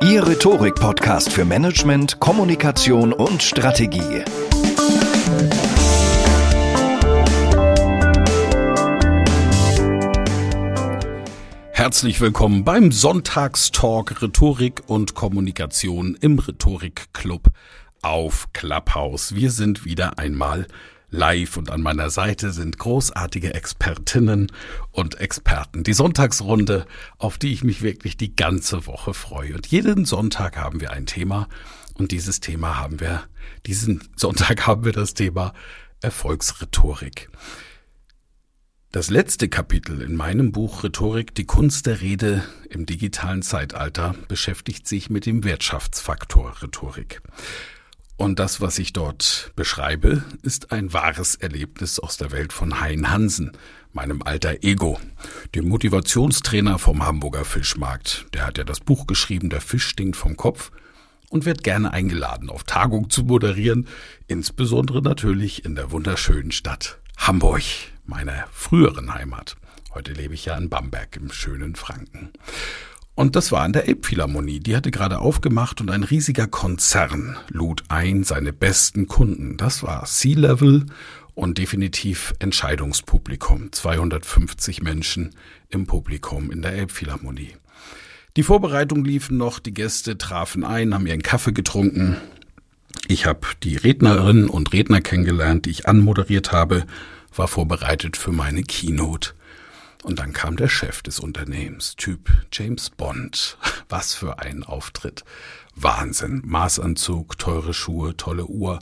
Ihr Rhetorik-Podcast für Management, Kommunikation und Strategie. Herzlich willkommen beim Sonntagstalk Rhetorik und Kommunikation im Rhetorikclub auf Clubhouse. Wir sind wieder einmal live und an meiner Seite sind großartige Expertinnen und Experten. Die Sonntagsrunde, auf die ich mich wirklich die ganze Woche freue. Und jeden Sonntag haben wir ein Thema und dieses Thema haben wir, diesen Sonntag haben wir das Thema Erfolgsrhetorik. Das letzte Kapitel in meinem Buch Rhetorik, die Kunst der Rede im digitalen Zeitalter, beschäftigt sich mit dem Wirtschaftsfaktor Rhetorik. Und das, was ich dort beschreibe, ist ein wahres Erlebnis aus der Welt von Hein Hansen, meinem alter Ego, dem Motivationstrainer vom Hamburger Fischmarkt. Der hat ja das Buch geschrieben, Der Fisch stinkt vom Kopf und wird gerne eingeladen, auf Tagung zu moderieren, insbesondere natürlich in der wunderschönen Stadt Hamburg, meiner früheren Heimat. Heute lebe ich ja in Bamberg im schönen Franken. Und das war an der Elbphilharmonie. Die hatte gerade aufgemacht und ein riesiger Konzern lud ein seine besten Kunden. Das war Sea-Level und definitiv Entscheidungspublikum. 250 Menschen im Publikum in der Elbphilharmonie. Die Vorbereitungen liefen noch, die Gäste trafen ein, haben ihren Kaffee getrunken. Ich habe die Rednerinnen und Redner kennengelernt, die ich anmoderiert habe, war vorbereitet für meine Keynote. Und dann kam der Chef des Unternehmens, Typ James Bond. Was für ein Auftritt. Wahnsinn. Maßanzug, teure Schuhe, tolle Uhr.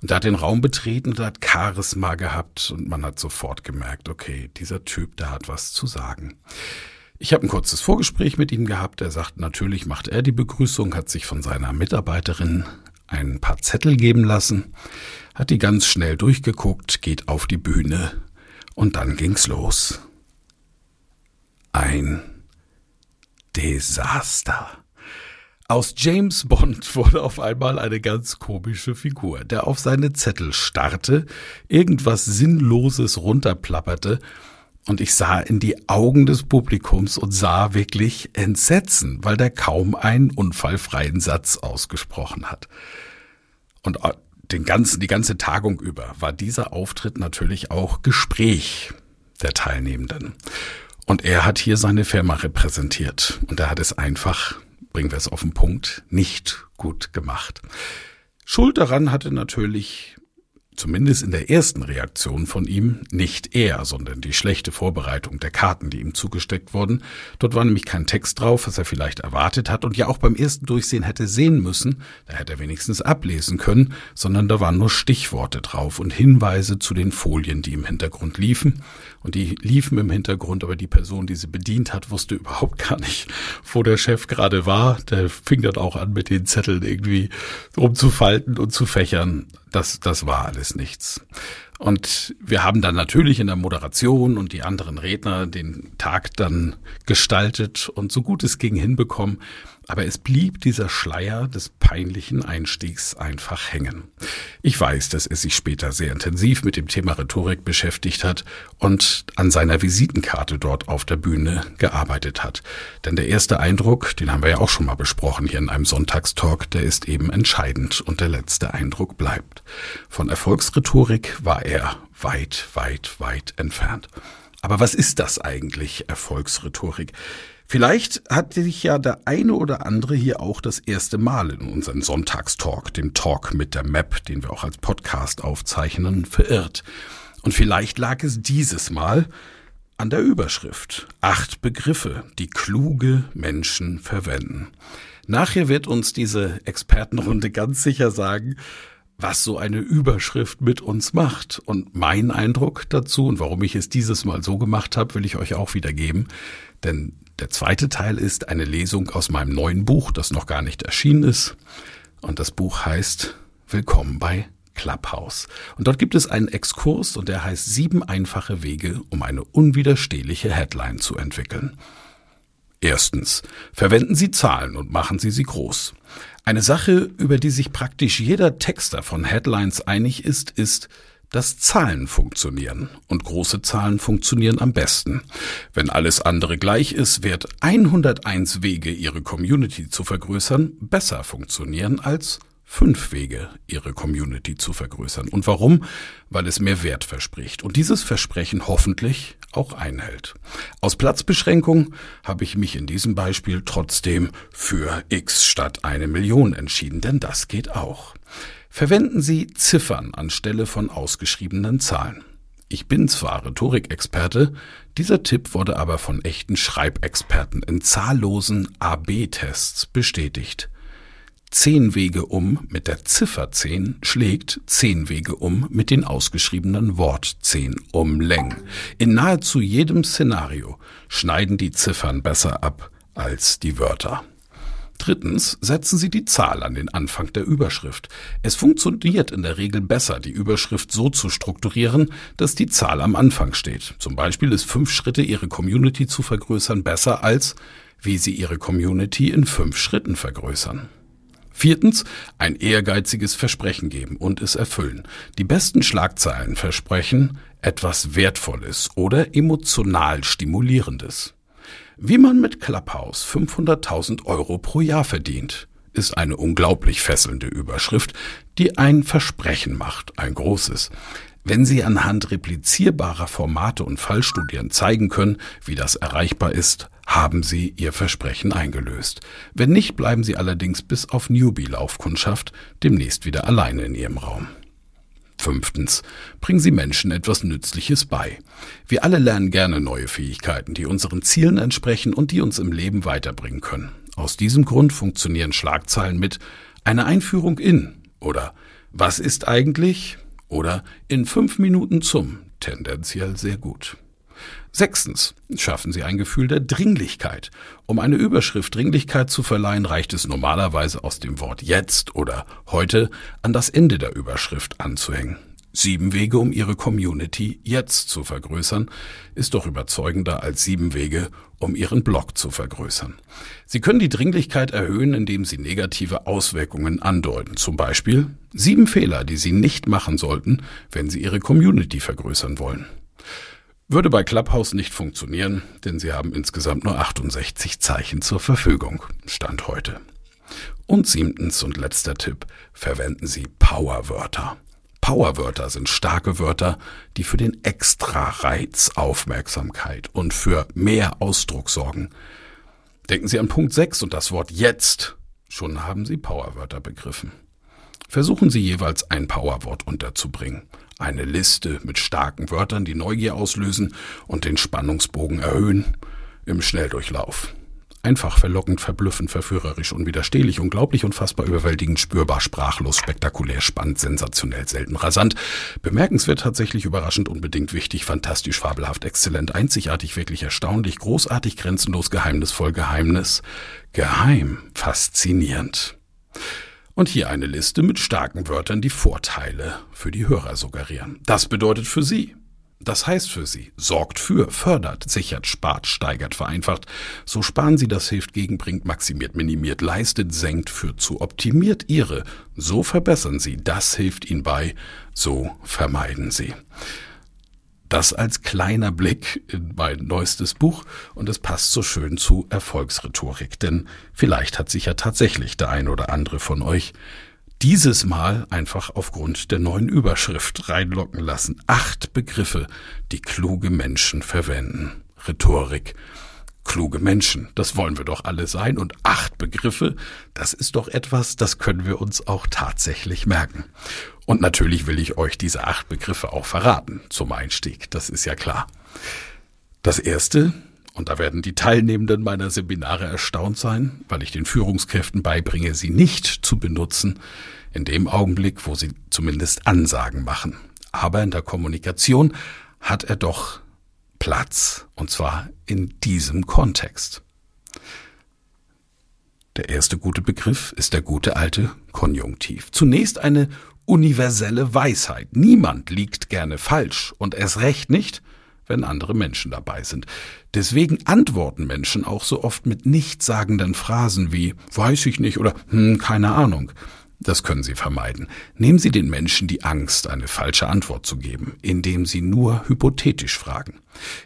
Und er hat den Raum betreten und hat Charisma gehabt und man hat sofort gemerkt, okay, dieser Typ, der hat was zu sagen. Ich habe ein kurzes Vorgespräch mit ihm gehabt. Er sagt, natürlich macht er die Begrüßung, hat sich von seiner Mitarbeiterin ein paar Zettel geben lassen, hat die ganz schnell durchgeguckt, geht auf die Bühne und dann ging's los ein Desaster. Aus James Bond wurde auf einmal eine ganz komische Figur, der auf seine Zettel starrte, irgendwas Sinnloses runterplapperte, und ich sah in die Augen des Publikums und sah wirklich Entsetzen, weil der kaum einen unfallfreien Satz ausgesprochen hat. Und den ganzen, die ganze Tagung über war dieser Auftritt natürlich auch Gespräch der Teilnehmenden. Und er hat hier seine Firma repräsentiert. Und er hat es einfach, bringen wir es auf den Punkt, nicht gut gemacht. Schuld daran hatte natürlich zumindest in der ersten Reaktion von ihm, nicht er, sondern die schlechte Vorbereitung der Karten, die ihm zugesteckt wurden. Dort war nämlich kein Text drauf, was er vielleicht erwartet hat und ja auch beim ersten Durchsehen hätte sehen müssen, da hätte er wenigstens ablesen können, sondern da waren nur Stichworte drauf und Hinweise zu den Folien, die im Hintergrund liefen. Und die liefen im Hintergrund, aber die Person, die sie bedient hat, wusste überhaupt gar nicht, wo der Chef gerade war. Der fing dann auch an, mit den Zetteln irgendwie rumzufalten und zu fächern. Das, das war alles nichts. Und wir haben dann natürlich in der Moderation und die anderen Redner den Tag dann gestaltet und so gut es ging hinbekommen, aber es blieb dieser Schleier des peinlichen Einstiegs einfach hängen. Ich weiß, dass er sich später sehr intensiv mit dem Thema Rhetorik beschäftigt hat und an seiner Visitenkarte dort auf der Bühne gearbeitet hat. Denn der erste Eindruck, den haben wir ja auch schon mal besprochen hier in einem Sonntagstalk, der ist eben entscheidend und der letzte Eindruck bleibt. Von Erfolgsrhetorik war er weit, weit, weit entfernt. Aber was ist das eigentlich, Erfolgsrhetorik? Vielleicht hat sich ja der eine oder andere hier auch das erste Mal in unseren Sonntagstalk, dem Talk mit der Map, den wir auch als Podcast aufzeichnen, verirrt. Und vielleicht lag es dieses Mal an der Überschrift. Acht Begriffe, die kluge Menschen verwenden. Nachher wird uns diese Expertenrunde ganz sicher sagen, was so eine Überschrift mit uns macht. Und mein Eindruck dazu und warum ich es dieses Mal so gemacht habe, will ich euch auch wiedergeben. Denn der zweite Teil ist eine Lesung aus meinem neuen Buch, das noch gar nicht erschienen ist. Und das Buch heißt Willkommen bei Clubhouse. Und dort gibt es einen Exkurs und der heißt Sieben einfache Wege, um eine unwiderstehliche Headline zu entwickeln. Erstens. Verwenden Sie Zahlen und machen Sie sie groß. Eine Sache, über die sich praktisch jeder Texter von Headlines einig ist, ist, dass Zahlen funktionieren und große Zahlen funktionieren am besten. Wenn alles andere gleich ist, wird 101 Wege, ihre Community zu vergrößern, besser funktionieren als fünf Wege, ihre Community zu vergrößern. Und warum? Weil es mehr Wert verspricht und dieses Versprechen hoffentlich auch einhält. Aus Platzbeschränkung habe ich mich in diesem Beispiel trotzdem für X statt eine Million entschieden, denn das geht auch. Verwenden Sie Ziffern anstelle von ausgeschriebenen Zahlen. Ich bin zwar Rhetorikexperte, dieser Tipp wurde aber von echten Schreibexperten in zahllosen AB-Tests bestätigt. Zehn Wege um mit der Ziffer 10 schlägt zehn Wege um mit den ausgeschriebenen Wort 10 um Längen. In nahezu jedem Szenario schneiden die Ziffern besser ab als die Wörter. Drittens setzen Sie die Zahl an den Anfang der Überschrift. Es funktioniert in der Regel besser, die Überschrift so zu strukturieren, dass die Zahl am Anfang steht. Zum Beispiel ist fünf Schritte, Ihre Community zu vergrößern, besser als wie Sie Ihre Community in fünf Schritten vergrößern. Viertens, ein ehrgeiziges Versprechen geben und es erfüllen. Die besten Schlagzeilen versprechen etwas Wertvolles oder emotional Stimulierendes. Wie man mit Clubhouse 500.000 Euro pro Jahr verdient, ist eine unglaublich fesselnde Überschrift, die ein Versprechen macht, ein großes. Wenn Sie anhand replizierbarer Formate und Fallstudien zeigen können, wie das erreichbar ist, haben Sie Ihr Versprechen eingelöst. Wenn nicht, bleiben Sie allerdings bis auf Newbie-Laufkundschaft demnächst wieder alleine in Ihrem Raum. Fünftens. Bringen Sie Menschen etwas Nützliches bei. Wir alle lernen gerne neue Fähigkeiten, die unseren Zielen entsprechen und die uns im Leben weiterbringen können. Aus diesem Grund funktionieren Schlagzeilen mit eine Einführung in oder was ist eigentlich oder in fünf Minuten zum tendenziell sehr gut. Sechstens. Schaffen Sie ein Gefühl der Dringlichkeit. Um eine Überschrift Dringlichkeit zu verleihen, reicht es normalerweise aus dem Wort jetzt oder heute an das Ende der Überschrift anzuhängen. Sieben Wege, um Ihre Community jetzt zu vergrößern, ist doch überzeugender als sieben Wege, um Ihren Blog zu vergrößern. Sie können die Dringlichkeit erhöhen, indem Sie negative Auswirkungen andeuten. Zum Beispiel sieben Fehler, die Sie nicht machen sollten, wenn Sie Ihre Community vergrößern wollen. Würde bei Clubhouse nicht funktionieren, denn sie haben insgesamt nur 68 Zeichen zur Verfügung. Stand heute. Und siebtens und letzter Tipp, verwenden Sie Powerwörter. Powerwörter sind starke Wörter, die für den Extra-Reiz Aufmerksamkeit und für mehr Ausdruck sorgen. Denken Sie an Punkt 6 und das Wort jetzt. Schon haben Sie Powerwörter begriffen. Versuchen Sie jeweils ein Powerwort unterzubringen. Eine Liste mit starken Wörtern, die Neugier auslösen und den Spannungsbogen erhöhen im Schnelldurchlauf. Einfach, verlockend, verblüffend, verführerisch, unwiderstehlich, unglaublich, unfassbar, überwältigend, spürbar, sprachlos, spektakulär, spannend, sensationell, selten, rasant, bemerkenswert, tatsächlich überraschend, unbedingt wichtig, fantastisch, fabelhaft, exzellent, einzigartig, wirklich erstaunlich, großartig, grenzenlos, geheimnisvoll, Geheimnis, geheim, faszinierend. Und hier eine Liste mit starken Wörtern, die Vorteile für die Hörer suggerieren. Das bedeutet für Sie. Das heißt für Sie, sorgt für, fördert, sichert, spart, steigert, vereinfacht. So sparen Sie, das hilft, gegenbringt, maximiert, minimiert, leistet, senkt, führt zu, optimiert Ihre. So verbessern Sie, das hilft Ihnen bei, so vermeiden Sie. Das als kleiner Blick in mein neuestes Buch und es passt so schön zu Erfolgsrhetorik, denn vielleicht hat sich ja tatsächlich der ein oder andere von euch dieses Mal einfach aufgrund der neuen Überschrift reinlocken lassen. Acht Begriffe, die kluge Menschen verwenden. Rhetorik. Kluge Menschen, das wollen wir doch alle sein. Und acht Begriffe, das ist doch etwas, das können wir uns auch tatsächlich merken. Und natürlich will ich euch diese acht Begriffe auch verraten zum Einstieg, das ist ja klar. Das erste, und da werden die Teilnehmenden meiner Seminare erstaunt sein, weil ich den Führungskräften beibringe, sie nicht zu benutzen, in dem Augenblick, wo sie zumindest Ansagen machen. Aber in der Kommunikation hat er doch Platz, und zwar in diesem Kontext. Der erste gute Begriff ist der gute alte Konjunktiv. Zunächst eine universelle Weisheit. Niemand liegt gerne falsch und erst recht nicht, wenn andere Menschen dabei sind. Deswegen antworten Menschen auch so oft mit nichtssagenden Phrasen wie weiß ich nicht oder hm, keine Ahnung. Das können Sie vermeiden. Nehmen Sie den Menschen die Angst, eine falsche Antwort zu geben, indem Sie nur hypothetisch fragen.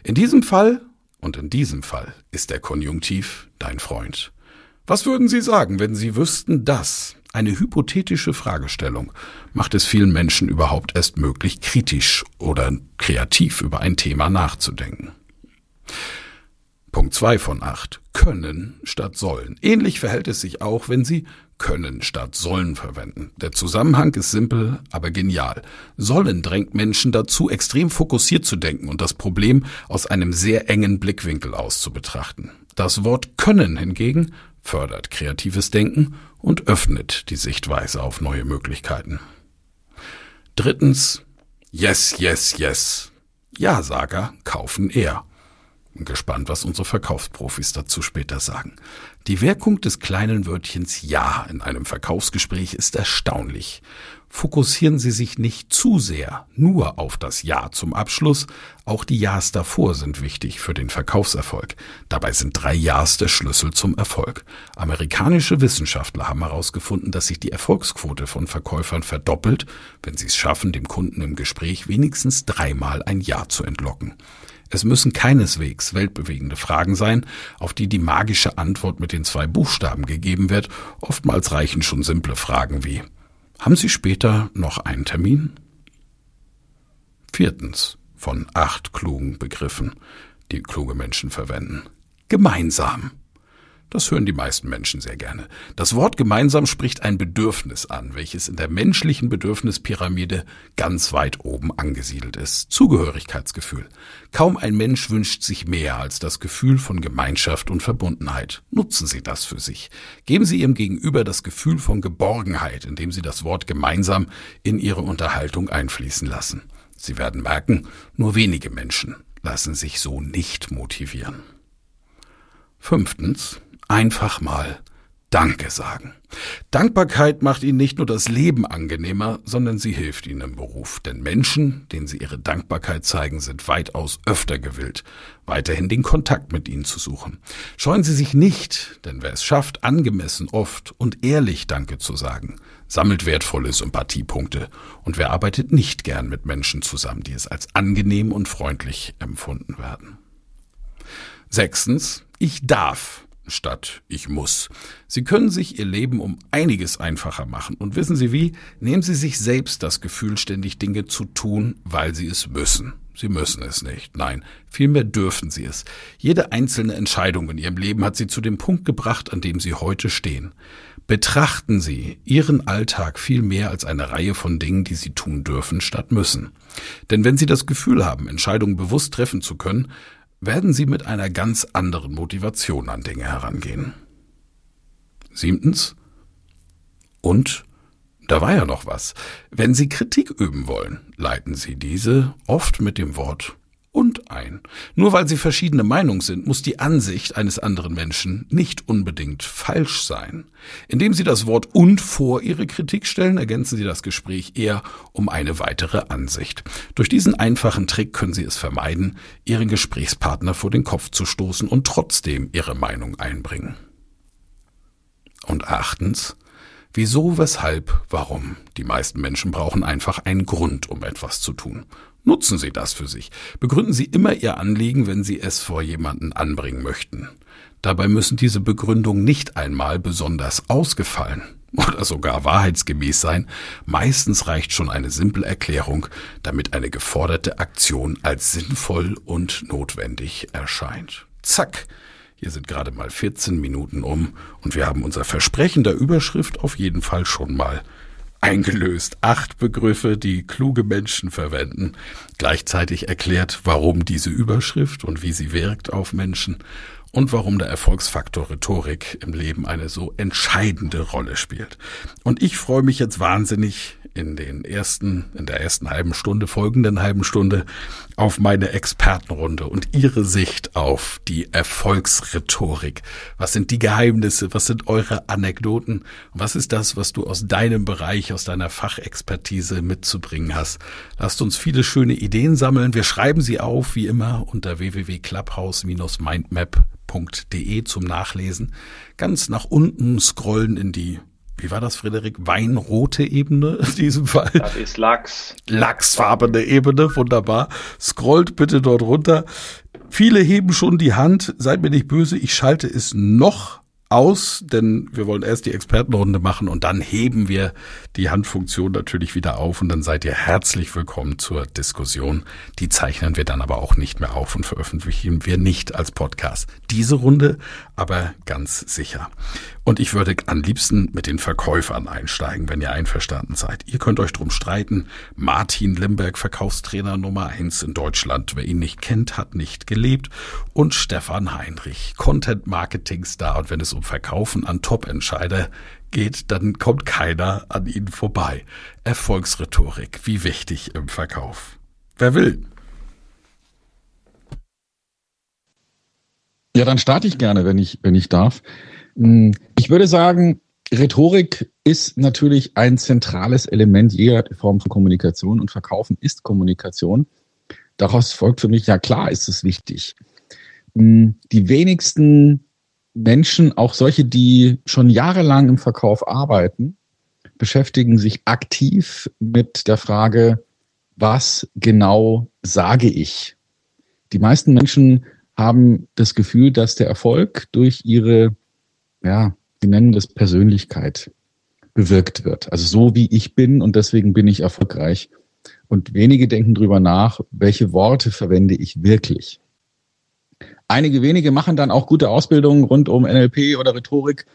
In diesem Fall und in diesem Fall ist der Konjunktiv dein Freund. Was würden Sie sagen, wenn Sie wüssten, dass eine hypothetische Fragestellung macht es vielen Menschen überhaupt erst möglich, kritisch oder kreativ über ein Thema nachzudenken. Punkt zwei von acht: Können statt sollen. Ähnlich verhält es sich auch, wenn Sie können statt sollen verwenden. Der Zusammenhang ist simpel, aber genial. Sollen drängt Menschen dazu, extrem fokussiert zu denken und das Problem aus einem sehr engen Blickwinkel aus zu betrachten. Das Wort können hingegen fördert kreatives Denken und öffnet die Sichtweise auf neue Möglichkeiten. Drittens, yes, yes, yes. Ja-Sager kaufen eher. Gespannt, was unsere Verkaufsprofis dazu später sagen. Die Wirkung des kleinen Wörtchens Ja in einem Verkaufsgespräch ist erstaunlich. Fokussieren Sie sich nicht zu sehr nur auf das Ja zum Abschluss, auch die Ja's davor sind wichtig für den Verkaufserfolg. Dabei sind drei Ja's der Schlüssel zum Erfolg. Amerikanische Wissenschaftler haben herausgefunden, dass sich die Erfolgsquote von Verkäufern verdoppelt, wenn sie es schaffen, dem Kunden im Gespräch wenigstens dreimal ein Ja zu entlocken. Es müssen keineswegs weltbewegende Fragen sein, auf die die magische Antwort mit den zwei Buchstaben gegeben wird. Oftmals reichen schon simple Fragen wie Haben Sie später noch einen Termin? Viertens von acht klugen Begriffen, die kluge Menschen verwenden. Gemeinsam. Das hören die meisten Menschen sehr gerne. Das Wort gemeinsam spricht ein Bedürfnis an, welches in der menschlichen Bedürfnispyramide ganz weit oben angesiedelt ist. Zugehörigkeitsgefühl. Kaum ein Mensch wünscht sich mehr als das Gefühl von Gemeinschaft und Verbundenheit. Nutzen Sie das für sich. Geben Sie Ihrem Gegenüber das Gefühl von Geborgenheit, indem Sie das Wort gemeinsam in Ihre Unterhaltung einfließen lassen. Sie werden merken, nur wenige Menschen lassen sich so nicht motivieren. Fünftens einfach mal Danke sagen. Dankbarkeit macht Ihnen nicht nur das Leben angenehmer, sondern sie hilft Ihnen im Beruf. Denn Menschen, denen Sie Ihre Dankbarkeit zeigen, sind weitaus öfter gewillt, weiterhin den Kontakt mit Ihnen zu suchen. Scheuen Sie sich nicht, denn wer es schafft, angemessen oft und ehrlich Danke zu sagen, sammelt wertvolle Sympathiepunkte. Und wer arbeitet nicht gern mit Menschen zusammen, die es als angenehm und freundlich empfunden werden. Sechstens, ich darf statt ich muss. Sie können sich Ihr Leben um einiges einfacher machen. Und wissen Sie wie? Nehmen Sie sich selbst das Gefühl, ständig Dinge zu tun, weil Sie es müssen. Sie müssen es nicht. Nein, vielmehr dürfen Sie es. Jede einzelne Entscheidung in Ihrem Leben hat Sie zu dem Punkt gebracht, an dem Sie heute stehen. Betrachten Sie Ihren Alltag viel mehr als eine Reihe von Dingen, die Sie tun dürfen statt müssen. Denn wenn Sie das Gefühl haben, Entscheidungen bewusst treffen zu können, werden Sie mit einer ganz anderen Motivation an Dinge herangehen. Siebtens. Und da war ja noch was. Wenn Sie Kritik üben wollen, leiten Sie diese oft mit dem Wort und ein. Nur weil sie verschiedene Meinung sind, muss die Ansicht eines anderen Menschen nicht unbedingt falsch sein. Indem Sie das Wort und vor Ihre Kritik stellen, ergänzen Sie das Gespräch eher um eine weitere Ansicht. Durch diesen einfachen Trick können Sie es vermeiden, Ihren Gesprächspartner vor den Kopf zu stoßen und trotzdem Ihre Meinung einbringen. Und achtens, Wieso, weshalb, warum? Die meisten Menschen brauchen einfach einen Grund, um etwas zu tun. Nutzen Sie das für sich. Begründen Sie immer Ihr Anliegen, wenn Sie es vor jemanden anbringen möchten. Dabei müssen diese Begründungen nicht einmal besonders ausgefallen oder sogar wahrheitsgemäß sein. Meistens reicht schon eine simple Erklärung, damit eine geforderte Aktion als sinnvoll und notwendig erscheint. Zack. Hier sind gerade mal 14 Minuten um und wir haben unser Versprechen der Überschrift auf jeden Fall schon mal eingelöst. Acht Begriffe, die kluge Menschen verwenden. Gleichzeitig erklärt, warum diese Überschrift und wie sie wirkt auf Menschen und warum der Erfolgsfaktor Rhetorik im Leben eine so entscheidende Rolle spielt. Und ich freue mich jetzt wahnsinnig in den ersten, in der ersten halben Stunde, folgenden halben Stunde auf meine Expertenrunde und ihre Sicht auf die Erfolgsrhetorik. Was sind die Geheimnisse? Was sind eure Anekdoten? Was ist das, was du aus deinem Bereich, aus deiner Fachexpertise mitzubringen hast? Lasst uns viele schöne Ideen sammeln. Wir schreiben sie auf, wie immer, unter www.clubhouse-mindmap.de zum Nachlesen. Ganz nach unten scrollen in die wie war das, Frederik? Weinrote Ebene in diesem Fall. Das ist Lachs. Lachsfarbene Ebene, wunderbar. Scrollt bitte dort runter. Viele heben schon die Hand. Seid mir nicht böse, ich schalte es noch aus, denn wir wollen erst die Expertenrunde machen und dann heben wir die Handfunktion natürlich wieder auf und dann seid ihr herzlich willkommen zur Diskussion. Die zeichnen wir dann aber auch nicht mehr auf und veröffentlichen wir nicht als Podcast. Diese Runde aber ganz sicher. Und ich würde am liebsten mit den Verkäufern einsteigen, wenn ihr einverstanden seid. Ihr könnt euch drum streiten. Martin Limberg, Verkaufstrainer Nummer eins in Deutschland. Wer ihn nicht kennt, hat nicht gelebt. Und Stefan Heinrich, Content Marketing Star. Und wenn es um Verkaufen an Top-Entscheider geht, dann kommt keiner an ihnen vorbei. Erfolgsrhetorik, wie wichtig im Verkauf. Wer will? Ja, dann starte ich gerne, wenn ich, wenn ich darf. Hm, ich würde sagen, Rhetorik ist natürlich ein zentrales Element jeder Form von Kommunikation und Verkaufen ist Kommunikation. Daraus folgt für mich, ja klar ist es wichtig. Hm, die wenigsten Menschen, auch solche, die schon jahrelang im Verkauf arbeiten, beschäftigen sich aktiv mit der Frage, was genau sage ich? Die meisten Menschen haben das Gefühl, dass der Erfolg durch ihre, ja, sie nennen das Persönlichkeit bewirkt wird. Also so wie ich bin und deswegen bin ich erfolgreich. Und wenige denken drüber nach, welche Worte verwende ich wirklich. Einige wenige machen dann auch gute Ausbildungen rund um NLP oder Rhetorik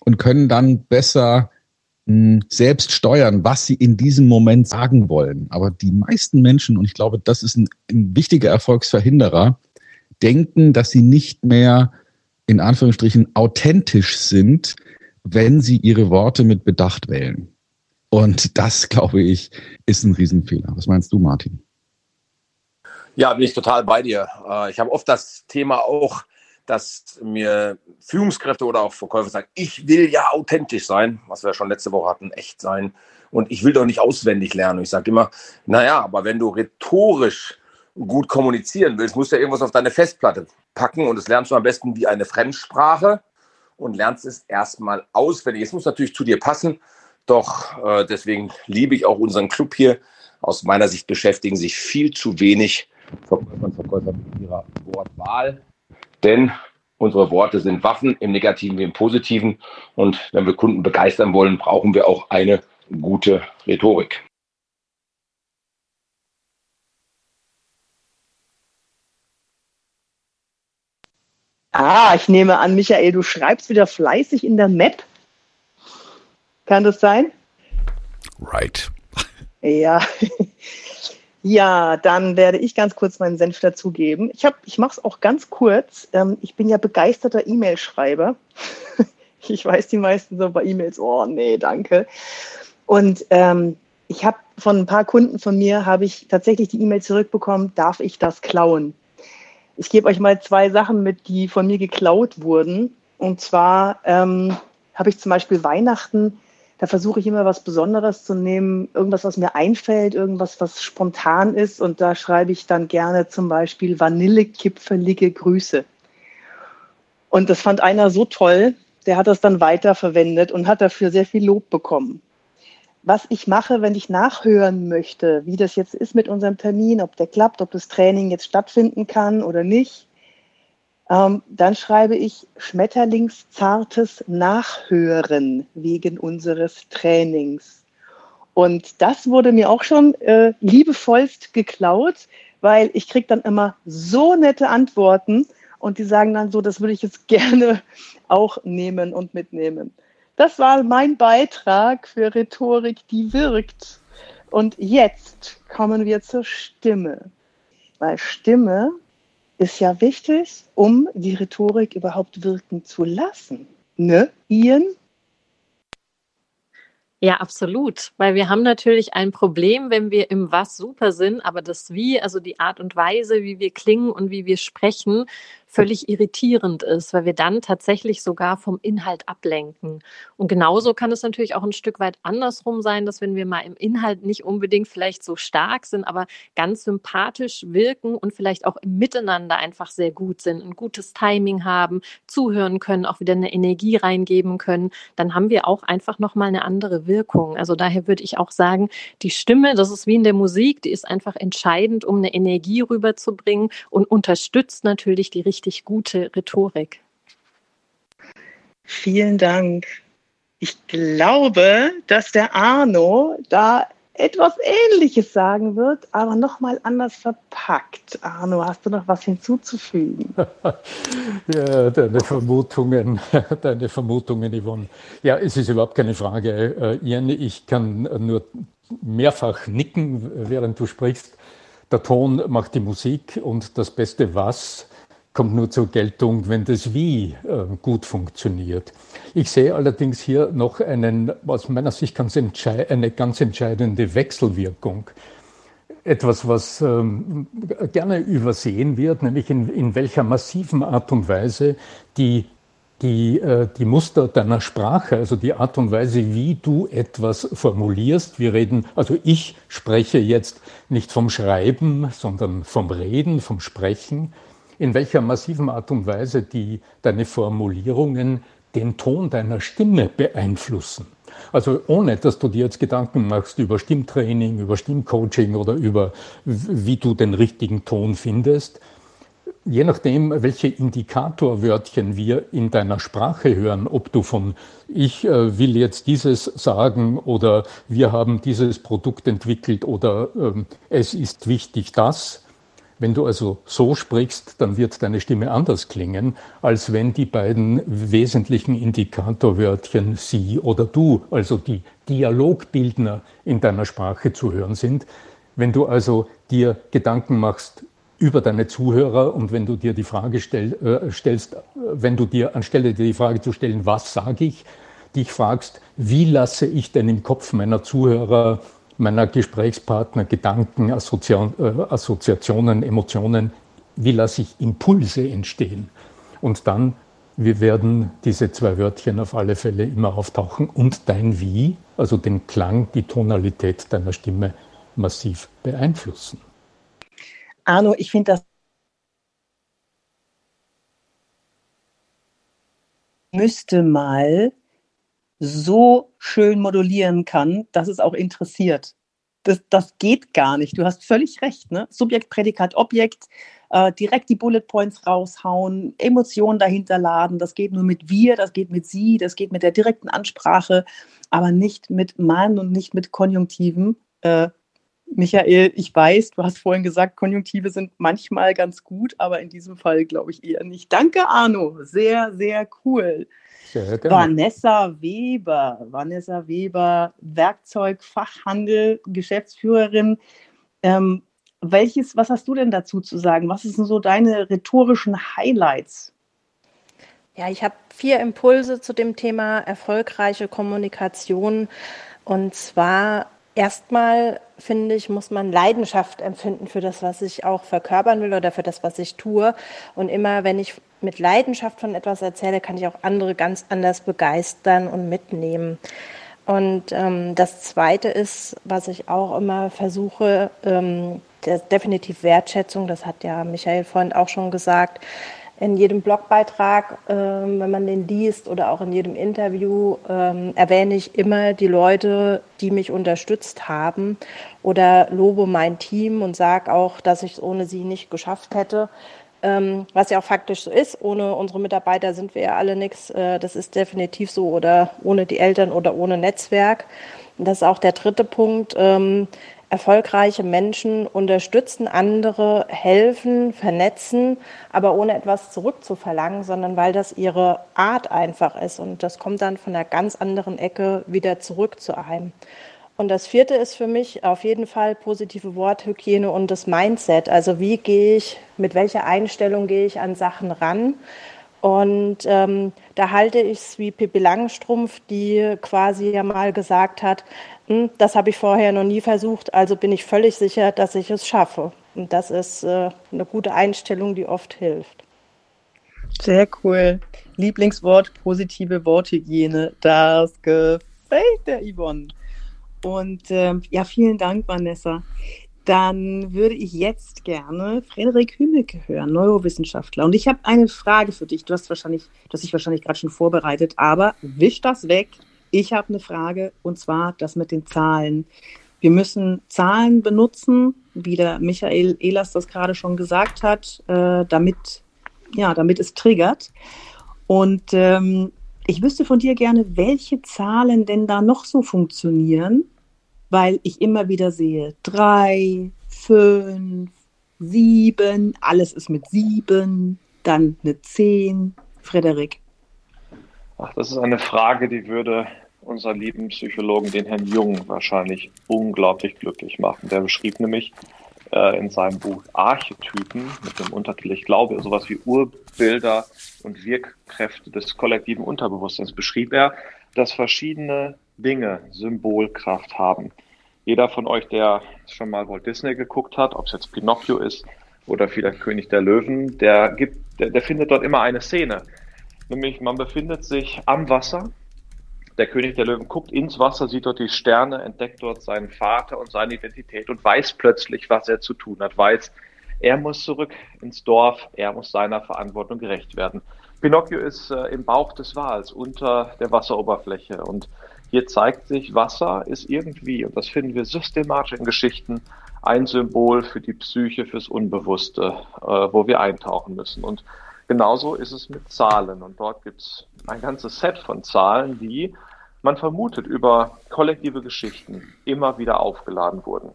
und können dann besser mh, hm, selbst steuern, was sie in diesem Moment sagen wollen. Aber die meisten Menschen, und ich glaube, das ist ein, ein wichtiger Erfolgsverhinderer, denken, dass sie nicht mehr in Anführungsstrichen authentisch sind, wenn sie ihre Worte mit Bedacht wählen. Und das, glaube ich, ist ein Riesenfehler. Was meinst du, Martin? Ja, bin ich total bei dir. Äh, ich habe oft das Thema auch, dass mir Führungskräfte oder auch Verkäufer sagen, ich will ja authentisch sein, was wir schon letzte Woche hatten, echt sein. Und ich will doch nicht auswendig lernen. ich sage immer, naja, aber wenn du rhetorisch gut kommunizieren willst, musst du ja irgendwas auf deine Festplatte packen und das lernst du am besten wie eine Fremdsprache und lernst es erstmal auswendig. Es muss natürlich zu dir passen, doch äh, deswegen liebe ich auch unseren Club hier. Aus meiner Sicht beschäftigen sich viel zu wenig Verkäufer und Verkäufer mit ihrer Wortwahl, denn unsere Worte sind Waffen im Negativen wie im Positiven und wenn wir Kunden begeistern wollen, brauchen wir auch eine gute Rhetorik. Ah, ich nehme an, Michael, du schreibst wieder fleißig in der Map. Kann das sein? Right. Ja. Ja, dann werde ich ganz kurz meinen Senf dazugeben. Ich, ich mache es auch ganz kurz. Ähm, ich bin ja begeisterter E-Mail-Schreiber. ich weiß, die meisten so bei E-Mails, oh nee, danke. Und ähm, ich habe von ein paar Kunden von mir habe ich tatsächlich die E-Mail zurückbekommen, darf ich das klauen? Ich gebe euch mal zwei Sachen mit, die von mir geklaut wurden. Und zwar ähm, habe ich zum Beispiel Weihnachten, da versuche ich immer was Besonderes zu nehmen, irgendwas, was mir einfällt, irgendwas, was spontan ist. Und da schreibe ich dann gerne zum Beispiel Vanillekipferlige Grüße. Und das fand einer so toll, der hat das dann weiterverwendet und hat dafür sehr viel Lob bekommen. Was ich mache, wenn ich nachhören möchte, wie das jetzt ist mit unserem Termin, ob der klappt, ob das Training jetzt stattfinden kann oder nicht, ähm, dann schreibe ich schmetterlingszartes Nachhören wegen unseres Trainings. Und das wurde mir auch schon äh, liebevollst geklaut, weil ich kriege dann immer so nette Antworten und die sagen dann so, das würde ich jetzt gerne auch nehmen und mitnehmen. Das war mein Beitrag für Rhetorik, die wirkt. Und jetzt kommen wir zur Stimme. Weil Stimme ist ja wichtig, um die Rhetorik überhaupt wirken zu lassen. Ne, Ian? Ja, absolut. Weil wir haben natürlich ein Problem, wenn wir im Was super sind, aber das Wie, also die Art und Weise, wie wir klingen und wie wir sprechen, völlig irritierend ist, weil wir dann tatsächlich sogar vom Inhalt ablenken. Und genauso kann es natürlich auch ein Stück weit andersrum sein, dass wenn wir mal im Inhalt nicht unbedingt vielleicht so stark sind, aber ganz sympathisch wirken und vielleicht auch im Miteinander einfach sehr gut sind, ein gutes Timing haben, zuhören können, auch wieder eine Energie reingeben können, dann haben wir auch einfach nochmal eine andere Wirkung. Also daher würde ich auch sagen, die Stimme, das ist wie in der Musik, die ist einfach entscheidend, um eine Energie rüberzubringen und unterstützt natürlich die richtige richtig gute Rhetorik. Vielen Dank. Ich glaube, dass der Arno da etwas Ähnliches sagen wird, aber nochmal anders verpackt. Arno, hast du noch was hinzuzufügen? ja, deine Vermutungen, deine Vermutungen, Yvonne. Ja, es ist überhaupt keine Frage, äh, Ian. Ich kann nur mehrfach nicken, während du sprichst. Der Ton macht die Musik und das Beste was kommt nur zur Geltung, wenn das Wie äh, gut funktioniert. Ich sehe allerdings hier noch einen, aus meiner Sicht ganz eine ganz entscheidende Wechselwirkung. Etwas, was ähm, gerne übersehen wird, nämlich in, in welcher massiven Art und Weise die die, äh, die Muster deiner Sprache, also die Art und Weise, wie du etwas formulierst. Wir reden, also ich spreche jetzt nicht vom Schreiben, sondern vom Reden, vom Sprechen in welcher massiven Art und Weise die, deine Formulierungen den Ton deiner Stimme beeinflussen. Also ohne, dass du dir jetzt Gedanken machst über Stimmtraining, über Stimmcoaching oder über wie du den richtigen Ton findest. Je nachdem, welche Indikatorwörtchen wir in deiner Sprache hören, ob du von ich äh, will jetzt dieses sagen oder wir haben dieses Produkt entwickelt oder ähm, es ist wichtig das, wenn du also so sprichst, dann wird deine Stimme anders klingen, als wenn die beiden wesentlichen Indikatorwörtchen sie oder du, also die Dialogbildner in deiner Sprache zu hören sind. Wenn du also dir Gedanken machst über deine Zuhörer und wenn du dir die Frage stell, äh, stellst, wenn du dir anstelle dir die Frage zu stellen, was sage ich, dich fragst, wie lasse ich denn im Kopf meiner Zuhörer meiner Gesprächspartner Gedanken, Assoziationen, äh, Assoziationen, Emotionen, wie lasse ich Impulse entstehen. Und dann, wir werden diese zwei Wörtchen auf alle Fälle immer auftauchen und dein Wie, also den Klang, die Tonalität deiner Stimme massiv beeinflussen. Arno, ich finde das müsste mal so schön modulieren kann, dass es auch interessiert. Das, das geht gar nicht. Du hast völlig recht. Ne? Subjekt, Prädikat, Objekt, äh, direkt die Bullet Points raushauen, Emotionen dahinter laden. Das geht nur mit wir, das geht mit sie, das geht mit der direkten Ansprache, aber nicht mit Mann und nicht mit Konjunktiven. Äh, Michael, ich weiß, du hast vorhin gesagt, Konjunktive sind manchmal ganz gut, aber in diesem Fall glaube ich eher nicht. Danke, Arno. Sehr, sehr cool. Sehr Vanessa Weber, Vanessa Weber, Werkzeugfachhandel, Geschäftsführerin. Ähm, welches, was hast du denn dazu zu sagen? Was sind so deine rhetorischen Highlights? Ja, ich habe vier Impulse zu dem Thema erfolgreiche Kommunikation. Und zwar erstmal finde ich, muss man Leidenschaft empfinden für das, was ich auch verkörpern will oder für das, was ich tue. Und immer, wenn ich mit Leidenschaft von etwas erzähle, kann ich auch andere ganz anders begeistern und mitnehmen. Und ähm, das Zweite ist, was ich auch immer versuche, ähm, definitiv Wertschätzung, das hat ja Michael vorhin auch schon gesagt, in jedem Blogbeitrag, ähm, wenn man den liest oder auch in jedem Interview, ähm, erwähne ich immer die Leute, die mich unterstützt haben oder lobe mein Team und sage auch, dass ich es ohne sie nicht geschafft hätte. Ähm, was ja auch faktisch so ist. Ohne unsere Mitarbeiter sind wir ja alle nichts. Äh, das ist definitiv so. Oder ohne die Eltern oder ohne Netzwerk. Und das ist auch der dritte Punkt. Ähm, erfolgreiche Menschen unterstützen andere, helfen, vernetzen, aber ohne etwas zurückzuverlangen, sondern weil das ihre Art einfach ist. Und das kommt dann von einer ganz anderen Ecke wieder zurück zu einem. Und das vierte ist für mich auf jeden Fall positive Worthygiene und das Mindset. Also wie gehe ich, mit welcher Einstellung gehe ich an Sachen ran? Und ähm, da halte ich es wie Pippi Langstrumpf, die quasi ja mal gesagt hat, hm, das habe ich vorher noch nie versucht, also bin ich völlig sicher, dass ich es schaffe. Und das ist äh, eine gute Einstellung, die oft hilft. Sehr cool. Lieblingswort, positive Worthygiene. Das gefällt der Yvonne. Und äh, ja, vielen Dank, Vanessa. Dann würde ich jetzt gerne Frederik Hümmelke hören, Neurowissenschaftler. Und ich habe eine Frage für dich. Du hast wahrscheinlich, du hast dich wahrscheinlich gerade schon vorbereitet, aber wisch das weg. Ich habe eine Frage und zwar das mit den Zahlen. Wir müssen Zahlen benutzen, wie der Michael Ehlers das gerade schon gesagt hat, äh, damit, ja, damit es triggert. Und ähm, ich wüsste von dir gerne, welche Zahlen denn da noch so funktionieren, weil ich immer wieder sehe, drei, fünf, sieben, alles ist mit sieben, dann eine zehn. Frederik. Ach, das ist eine Frage, die würde unser lieben Psychologen, den Herrn Jung, wahrscheinlich unglaublich glücklich machen. Der beschrieb nämlich äh, in seinem Buch Archetypen mit dem Untertitel, ich glaube, sowas wie Urbilder und Wirkkräfte des kollektiven Unterbewusstseins, beschrieb er, dass verschiedene Dinge Symbolkraft haben. Jeder von euch, der schon mal Walt Disney geguckt hat, ob es jetzt Pinocchio ist oder vielleicht König der Löwen, der gibt, der, der findet dort immer eine Szene Nämlich man befindet sich am Wasser. Der König der Löwen guckt ins Wasser, sieht dort die Sterne, entdeckt dort seinen Vater und seine Identität und weiß plötzlich, was er zu tun hat. Weiß, er muss zurück ins Dorf, er muss seiner Verantwortung gerecht werden. Pinocchio ist äh, im Bauch des Wals unter der Wasseroberfläche und hier zeigt sich, Wasser ist irgendwie, und das finden wir systematisch in Geschichten, ein Symbol für die Psyche, fürs Unbewusste, äh, wo wir eintauchen müssen. Und Genauso ist es mit Zahlen. Und dort gibt es ein ganzes Set von Zahlen, die man vermutet über kollektive Geschichten immer wieder aufgeladen wurden.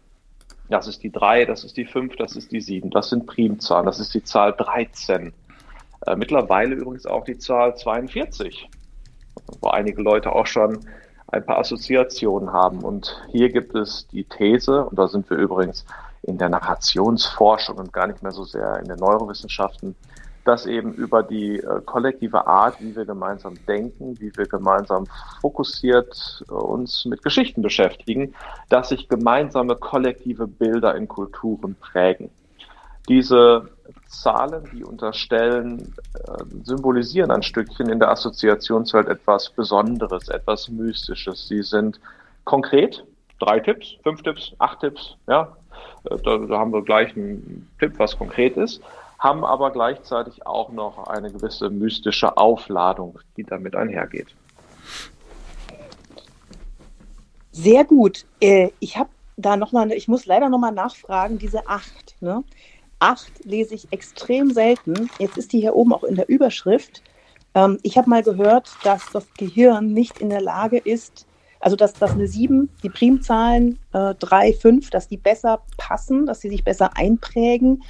Das ist die 3, das ist die 5, das ist die 7, das sind Primzahlen, das ist die Zahl 13. Äh, mittlerweile übrigens auch die Zahl 42, wo einige Leute auch schon ein paar Assoziationen haben. Und hier gibt es die These, und da sind wir übrigens in der Narrationsforschung und gar nicht mehr so sehr in den Neurowissenschaften, dass eben über die äh, kollektive Art, wie wir gemeinsam denken, wie wir gemeinsam fokussiert äh, uns mit Geschichten beschäftigen, dass sich gemeinsame kollektive Bilder in Kulturen prägen. Diese Zahlen, die unterstellen, äh, symbolisieren ein Stückchen in der Assoziationswelt etwas Besonderes, etwas Mystisches. Sie sind konkret, drei Tipps, fünf Tipps, acht Tipps, ja, äh, da, da haben wir gleich einen Tipp, was konkret ist haben aber gleichzeitig auch noch eine gewisse mystische Aufladung, die damit einhergeht. Sehr gut. Äh, ich habe da noch mal, ich muss leider noch mal nachfragen, diese acht. Ne? Acht lese ich extrem selten. Jetzt ist die hier oben auch in der Überschrift. Ähm, ich habe mal gehört, dass das Gehirn nicht in der Lage ist, also dass, dass eine sieben, die Primzahlen äh, drei, fünf, dass die besser passen, dass sie sich besser einprägen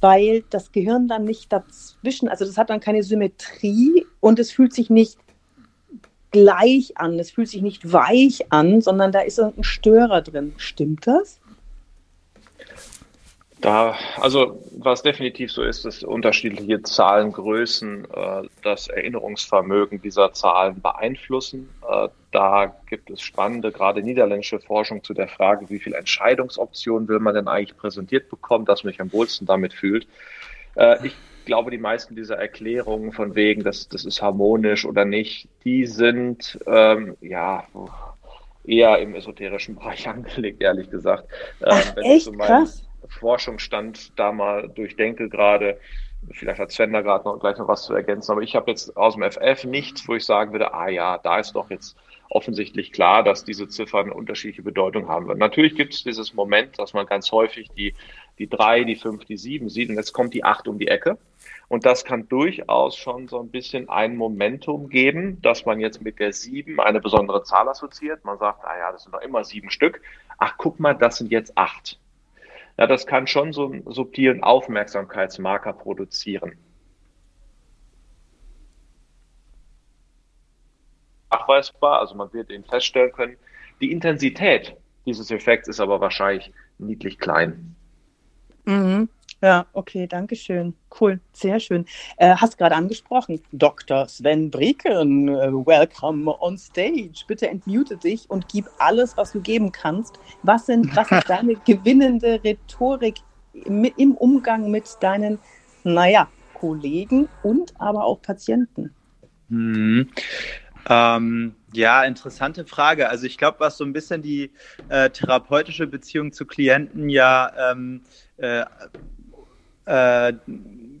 weil das Gehirn dann nicht dazwischen, also das hat dann keine Symmetrie und es fühlt sich nicht gleich an, es fühlt sich nicht weich an, sondern da ist ein Störer drin. Stimmt das? Da, also was definitiv so ist, dass unterschiedliche Zahlengrößen äh, das Erinnerungsvermögen dieser Zahlen beeinflussen. Äh, da gibt es spannende, gerade niederländische Forschung zu der Frage, wie viel Entscheidungsoptionen will man denn eigentlich präsentiert bekommen, dass man sich am wohlsten damit fühlt. Äh, ich glaube, die meisten dieser Erklärungen von wegen, dass das ist harmonisch oder nicht, die sind ähm, ja eher im esoterischen Bereich angelegt, ehrlich gesagt. Ähm, Ach, echt krass Forschungsstand da mal durchdenke gerade, vielleicht hat Sven da gerade noch gleich noch was zu ergänzen, aber ich habe jetzt aus dem FF nichts, wo ich sagen würde, ah ja, da ist doch jetzt offensichtlich klar, dass diese Ziffern unterschiedliche Bedeutung haben. Und natürlich gibt es dieses Moment, dass man ganz häufig die, die drei, die fünf, die sieben sieht und jetzt kommt die acht um die Ecke. Und das kann durchaus schon so ein bisschen ein Momentum geben, dass man jetzt mit der sieben eine besondere Zahl assoziiert. Man sagt, ah ja, das sind doch immer sieben Stück. Ach, guck mal, das sind jetzt acht. Ja, das kann schon so einen subtilen Aufmerksamkeitsmarker produzieren. Nachweisbar, also man wird ihn feststellen können. Die Intensität dieses Effekts ist aber wahrscheinlich niedlich klein. Mhm. Ja, okay, danke schön. Cool, sehr schön. Äh, hast gerade angesprochen, Dr. Sven Breken, äh, welcome on stage. Bitte entmute dich und gib alles, was du geben kannst. Was, sind, was ist deine gewinnende Rhetorik im, im Umgang mit deinen, naja, Kollegen und aber auch Patienten? Hm. Ähm, ja, interessante Frage. Also ich glaube, was so ein bisschen die äh, therapeutische Beziehung zu Klienten ja ähm, äh, äh,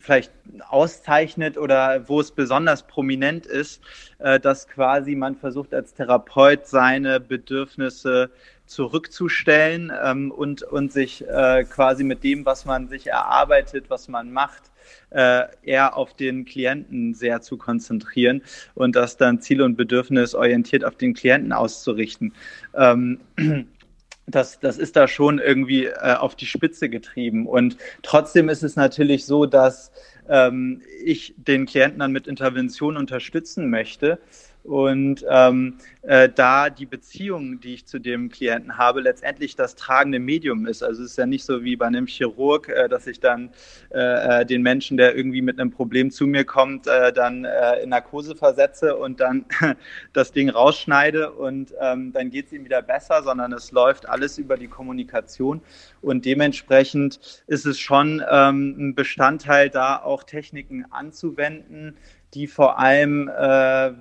vielleicht auszeichnet oder wo es besonders prominent ist, äh, dass quasi man versucht als Therapeut seine Bedürfnisse zurückzustellen ähm, und, und sich äh, quasi mit dem, was man sich erarbeitet, was man macht, äh, eher auf den Klienten sehr zu konzentrieren und das dann ziel- und bedürfnisorientiert auf den Klienten auszurichten. Ähm, das, das ist da schon irgendwie äh, auf die Spitze getrieben. Und trotzdem ist es natürlich so, dass ähm, ich den Klienten dann mit Intervention unterstützen möchte und ähm, äh, da die Beziehung, die ich zu dem Klienten habe, letztendlich das tragende Medium ist. Also es ist ja nicht so wie bei einem Chirurg, äh, dass ich dann äh, äh den Menschen, der irgendwie mit einem Problem zu mir kommt, äh, dann äh, in Narkose versetze und dann das Ding rausschneide und ähm, dann geht es ihm wieder besser, sondern es läuft alles über die Kommunikation und dementsprechend ist es schon ähm, ein Bestandteil, da auch Techniken anzuwenden, die vor allem äh,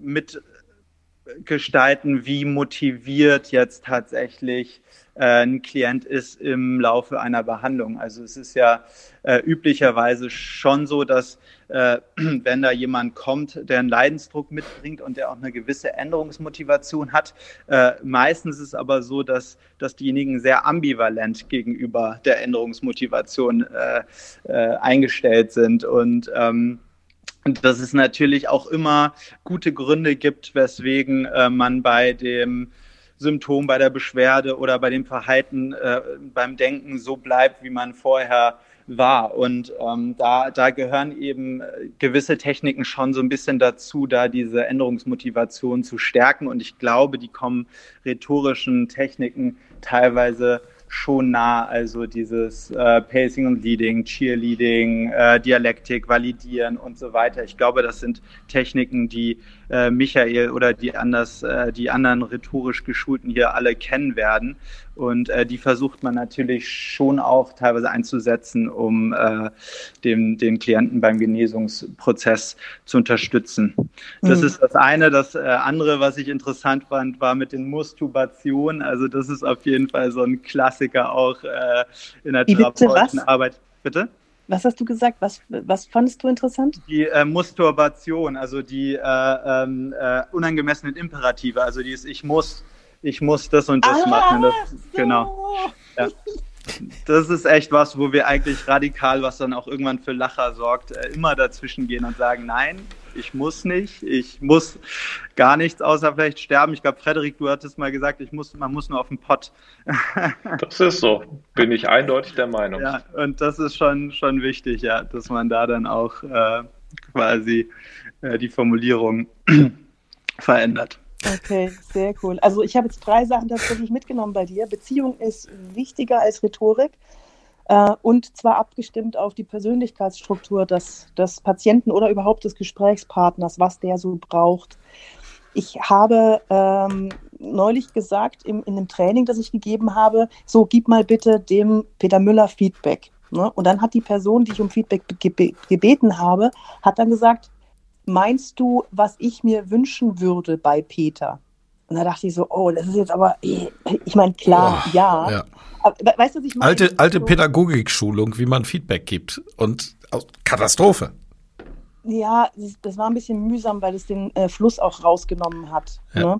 mitgestalten, wie motiviert jetzt tatsächlich äh, ein Klient ist im Laufe einer Behandlung. Also es ist ja äh, üblicherweise schon so, dass äh, wenn da jemand kommt, der einen Leidensdruck mitbringt und der auch eine gewisse Änderungsmotivation hat, äh, meistens ist es aber so, dass, dass diejenigen sehr ambivalent gegenüber der Änderungsmotivation äh, äh, eingestellt sind und ähm, dass es natürlich auch immer gute Gründe gibt, weswegen äh, man bei dem Symptom, bei der Beschwerde oder bei dem Verhalten, äh, beim Denken so bleibt, wie man vorher war. Und ähm, da, da gehören eben gewisse Techniken schon so ein bisschen dazu, da diese Änderungsmotivation zu stärken. Und ich glaube, die kommen rhetorischen Techniken teilweise schon nah. Also dieses äh, Pacing und Leading, Cheerleading, äh, Dialektik, Validieren und so weiter. Ich glaube, das sind Techniken, die äh, Michael oder die anders, äh, die anderen rhetorisch Geschulten hier alle kennen werden. Und äh, die versucht man natürlich schon auch teilweise einzusetzen, um äh, dem, den Klienten beim Genesungsprozess zu unterstützen. Das mhm. ist das eine. Das äh, andere, was ich interessant fand, war mit den Musturbationen. Also das ist auf jeden Fall so ein Klassiker auch äh, in der therapeutischen Arbeit. Bitte? Was hast du gesagt? Was, was fandest du interessant? Die äh, Musturbation, also die äh, ähm, äh, unangemessenen Imperative, also dieses Ich muss, ich muss das und das ah, machen. Das, so. Genau. Ja. Das ist echt was, wo wir eigentlich radikal, was dann auch irgendwann für Lacher sorgt, äh, immer dazwischen gehen und sagen, nein, ich muss nicht, ich muss gar nichts außer vielleicht sterben. Ich glaube, Frederik, du hattest mal gesagt, ich muss, man muss nur auf den Pott. das ist so, bin ich eindeutig der Meinung. Ja, und das ist schon, schon wichtig, ja, dass man da dann auch äh, quasi äh, die Formulierung verändert. Okay, sehr cool. Also ich habe jetzt drei Sachen tatsächlich mitgenommen bei dir. Beziehung ist wichtiger als Rhetorik. Äh, und zwar abgestimmt auf die Persönlichkeitsstruktur des, des Patienten oder überhaupt des Gesprächspartners, was der so braucht. Ich habe ähm, neulich gesagt im, in einem Training, das ich gegeben habe, so gib mal bitte dem Peter Müller Feedback. Ne? Und dann hat die Person, die ich um Feedback gebe gebeten habe, hat dann gesagt, meinst du, was ich mir wünschen würde bei Peter? Und da dachte ich so, oh, das ist jetzt aber, ich meine, klar, oh, ja. ja. Aber, weißt du, was ich meine? Alte, alte so, Pädagogikschulung, wie man Feedback gibt. Und Katastrophe. Ja, das war ein bisschen mühsam, weil es den äh, Fluss auch rausgenommen hat. Ja, ne?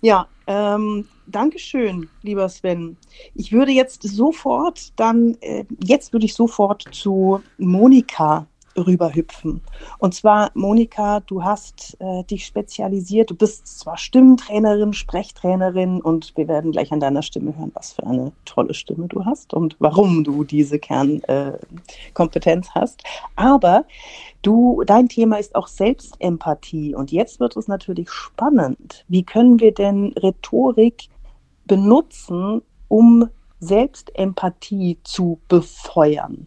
ja ähm, Dankeschön, lieber Sven. Ich würde jetzt sofort dann, äh, jetzt würde ich sofort zu Monika rüberhüpfen. Und zwar, Monika, du hast äh, dich spezialisiert. Du bist zwar Stimmtrainerin, Sprechtrainerin und wir werden gleich an deiner Stimme hören, was für eine tolle Stimme du hast und warum du diese Kernkompetenz äh, hast. Aber du, dein Thema ist auch Selbstempathie. Und jetzt wird es natürlich spannend. Wie können wir denn Rhetorik benutzen, um Selbstempathie zu befeuern?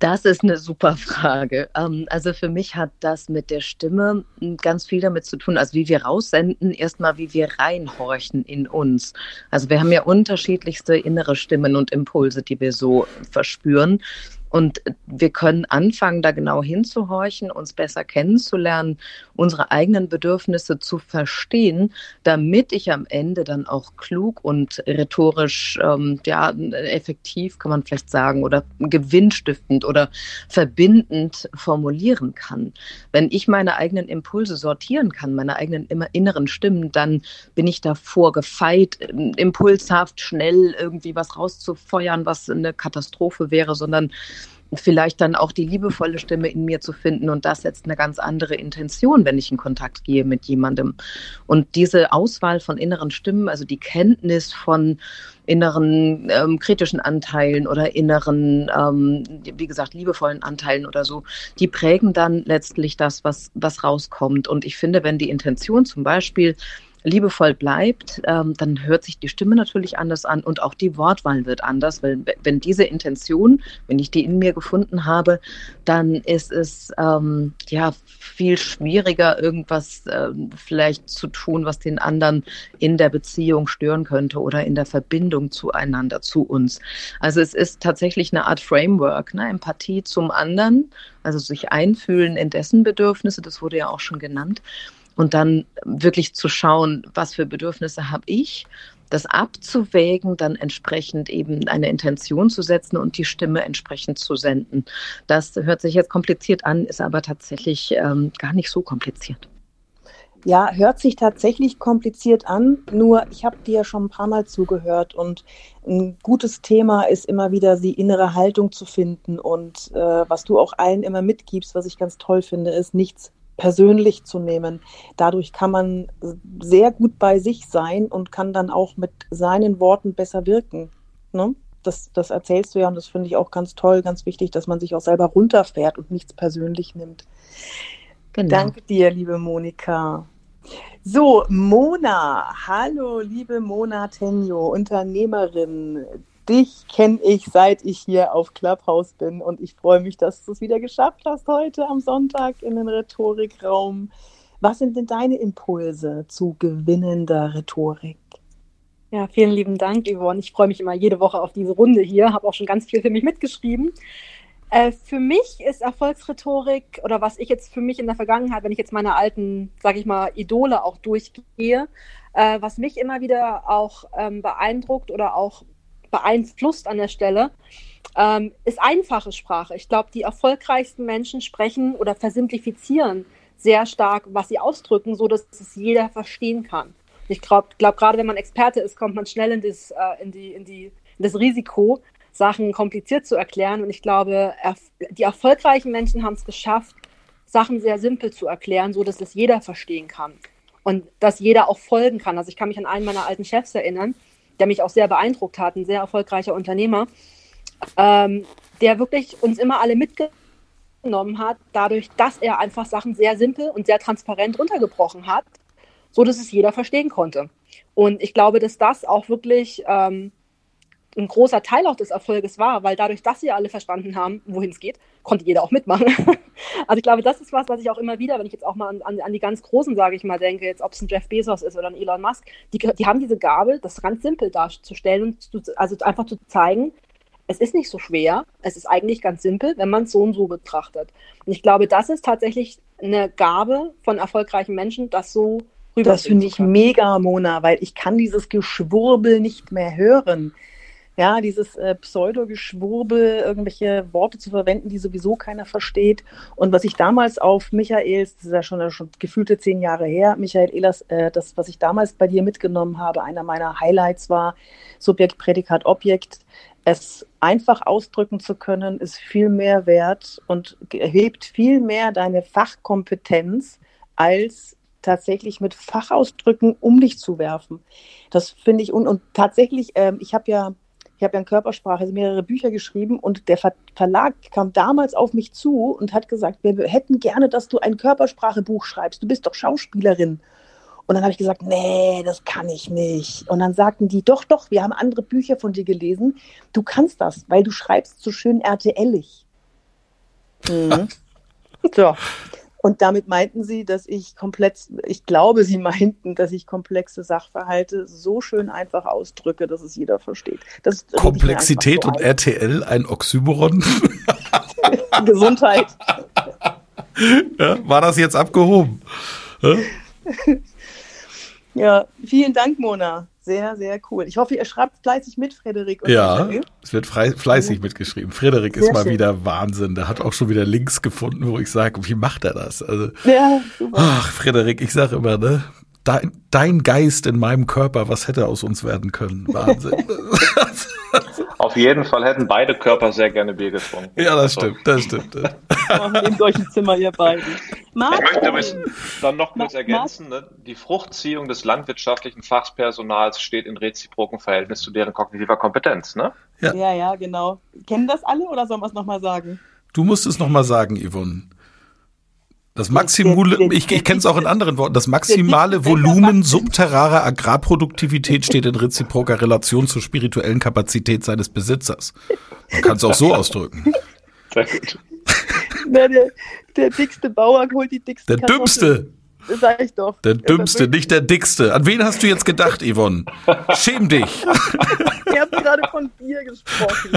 Das ist eine super Frage. Ähm, also für mich hat das mit der Stimme hm, ganz viel damit zu tun, also wie wir raussenden, erstmal wie wir reinhorchen in uns. Also wir haben ja unterschiedlichste innere Stimmen und Impulse, die wir so verspüren. Und wir können anfangen, da genau hinzuhorchen, uns besser kennenzulernen, unsere eigenen Bedürfnisse zu verstehen, damit ich am Ende dann auch klug und rhetorisch ähm, ja, effektiv, kann man vielleicht sagen, oder gewinnstiftend oder verbindend formulieren kann. Wenn ich meine eigenen Impulse sortieren kann, meine eigenen inneren Stimmen, dann bin ich davor gefeit, impulshaft schnell irgendwie was rauszufeuern, was eine Katastrophe wäre, sondern vielleicht dann auch die liebevolle Stimme in mir zu finden und das setzt eine ganz andere Intention, wenn ich in Kontakt gehe mit jemandem. Und diese Auswahl von inneren Stimmen, also die Kenntnis von inneren ähm, kritischen Anteilen oder inneren, ähm, wie gesagt, liebevollen Anteilen oder so, die prägen dann letztlich das, was, was rauskommt. Und ich finde, wenn die Intention zum Beispiel liebevoll bleibt, ähm, dann hört sich die Stimme natürlich anders an und auch die Wortwahl wird anders, weil wenn diese Intention, wenn ich die in mir gefunden habe, dann ist es ähm, ja viel schwieriger, irgendwas äh, vielleicht zu tun, was den anderen in der Beziehung stören könnte oder in der Verbindung zueinander, zu uns. Also es ist tatsächlich eine Art Framework, ne? Empathie zum anderen, also sich einfühlen in dessen Bedürfnisse, das wurde ja auch schon genannt und dann wirklich zu schauen, was für Bedürfnisse habe ich, das abzuwägen, dann entsprechend eben eine Intention zu setzen und die Stimme entsprechend zu senden. Das hört sich jetzt kompliziert an, ist aber tatsächlich ähm, gar nicht so kompliziert. Ja, hört sich tatsächlich kompliziert an, nur ich habe dir schon ein paar Mal zugehört und ein gutes Thema ist immer wieder die innere Haltung zu finden und äh, was du auch allen immer mitgibst, was ich ganz toll finde, ist nichts persönlich zu nehmen. Dadurch kann man sehr gut bei sich sein und kann dann auch mit seinen Worten besser wirken. Ne? Das, das erzählst du ja und das finde ich auch ganz toll, ganz wichtig, dass man sich auch selber runterfährt und nichts persönlich nimmt. Genau. Danke dir, liebe Monika. So, Mona, hallo, liebe Mona Tenjo, Unternehmerin, dich kenne ich, seit ich hier auf Clubhouse bin und ich freue mich, dass du es wieder geschafft hast heute am Sonntag in den Rhetorikraum. Was sind denn deine Impulse zu gewinnender Rhetorik? Ja, vielen lieben Dank, Yvonne. Ich freue mich immer jede Woche auf diese Runde hier, habe auch schon ganz viel für mich mitgeschrieben. Äh, für mich ist Erfolgsrhetorik oder was ich jetzt für mich in der Vergangenheit, wenn ich jetzt meine alten, sage ich mal, Idole auch durchgehe, äh, was mich immer wieder auch ähm, beeindruckt oder auch beeinflusst an der Stelle, ähm, ist einfache Sprache. Ich glaube, die erfolgreichsten Menschen sprechen oder versimplifizieren sehr stark, was sie ausdrücken, so dass es jeder verstehen kann. Ich glaube, glaub, gerade wenn man Experte ist, kommt man schnell in das, äh, in die, in die, in das Risiko, Sachen kompliziert zu erklären. Und ich glaube, erf die erfolgreichen Menschen haben es geschafft, Sachen sehr simpel zu erklären, so dass es jeder verstehen kann. Und dass jeder auch folgen kann. Also ich kann mich an einen meiner alten Chefs erinnern, der mich auch sehr beeindruckt hat, ein sehr erfolgreicher Unternehmer, ähm, der wirklich uns immer alle mitgenommen hat, dadurch, dass er einfach Sachen sehr simpel und sehr transparent runtergebrochen hat, so dass es jeder verstehen konnte. Und ich glaube, dass das auch wirklich ähm, ein großer Teil auch des Erfolges war, weil dadurch, dass sie alle verstanden haben, wohin es geht, konnte jeder auch mitmachen. also ich glaube, das ist was, was ich auch immer wieder, wenn ich jetzt auch mal an, an, an die ganz Großen, sage ich mal, denke, jetzt ob es ein Jeff Bezos ist oder ein Elon Musk, die, die haben diese Gabel, das ganz simpel darzustellen und zu, also einfach zu zeigen, es ist nicht so schwer, es ist eigentlich ganz simpel, wenn man es so und so betrachtet. Und ich glaube, das ist tatsächlich eine Gabe von erfolgreichen Menschen, das so rüber Das finde ich mega, Mona, weil ich kann dieses Geschwurbel nicht mehr hören ja, dieses äh, Pseudo-Geschwurbel, irgendwelche Worte zu verwenden, die sowieso keiner versteht. Und was ich damals auf Michaels, das ist ja schon, schon gefühlte zehn Jahre her, Michael Ehlers, äh, das, was ich damals bei dir mitgenommen habe, einer meiner Highlights war Subjekt, Prädikat, Objekt. Es einfach ausdrücken zu können, ist viel mehr wert und erhebt viel mehr deine Fachkompetenz als tatsächlich mit Fachausdrücken um dich zu werfen. Das finde ich, und, und tatsächlich, ähm, ich habe ja ich habe ja in Körpersprache mehrere Bücher geschrieben und der Ver Verlag kam damals auf mich zu und hat gesagt, wir hätten gerne, dass du ein Körpersprachebuch schreibst. Du bist doch Schauspielerin. Und dann habe ich gesagt, nee, das kann ich nicht. Und dann sagten die, doch, doch, wir haben andere Bücher von dir gelesen. Du kannst das, weil du schreibst so schön RTLig. Mhm. so. Und damit meinten sie, dass ich komplett, ich glaube, sie meinten, dass ich komplexe Sachverhalte so schön einfach ausdrücke, dass es jeder versteht. Das Komplexität so und ein. RTL ein Oxymoron? Gesundheit. Ja, war das jetzt abgehoben? Ja? ja, vielen Dank, Mona. Sehr, sehr cool. Ich hoffe, ihr schreibt fleißig mit, Frederik. ja, es wird fleißig mitgeschrieben. Frederik sehr ist mal schön. wieder Wahnsinn. Der hat auch schon wieder Links gefunden, wo ich sage, wie macht er das? Also, ja, super. Ach, Frederik, ich sage immer, ne? Dein, dein Geist in meinem Körper, was hätte aus uns werden können? Wahnsinn. Auf jeden Fall hätten beide Körper sehr gerne Bier getrunken. Ja, das stimmt, das stimmt. Nehmt euch ein Zimmer, ihr beiden. Martin. Ich möchte übrigens dann noch kurz ergänzen, ne? die Fruchtziehung des landwirtschaftlichen Fachpersonals steht in reziprokem Verhältnis zu deren kognitiver Kompetenz. Ne? Ja. ja, ja, genau. Kennen das alle oder sollen wir es nochmal sagen? Du musst es nochmal sagen, Yvonne. Das maximale, ich, ich kenne es auch in anderen Worten, das maximale Volumen subterrarer Agrarproduktivität steht in reziproker Relation zur spirituellen Kapazität seines Besitzers. Man kann es auch so ausdrücken. Sehr gut. Na, der, der dickste Bauer holt die dickste Der dümmste. Das sag ich doch. Der dümmste, nicht der dickste. An wen hast du jetzt gedacht, Yvonne? Schäm dich. Ihr habt gerade von Bier gesprochen.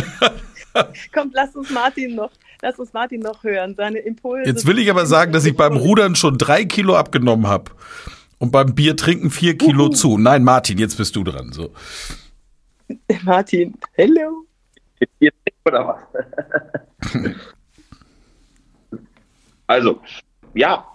Kommt, lass uns Martin noch Lass uns Martin noch hören, seine Impulse. Jetzt will ich aber sagen, dass ich beim Rudern schon drei Kilo abgenommen habe und beim Bier trinken vier Kilo Uhu. zu. Nein, Martin, jetzt bist du dran. So. Martin, hello. Oder was? also, ja,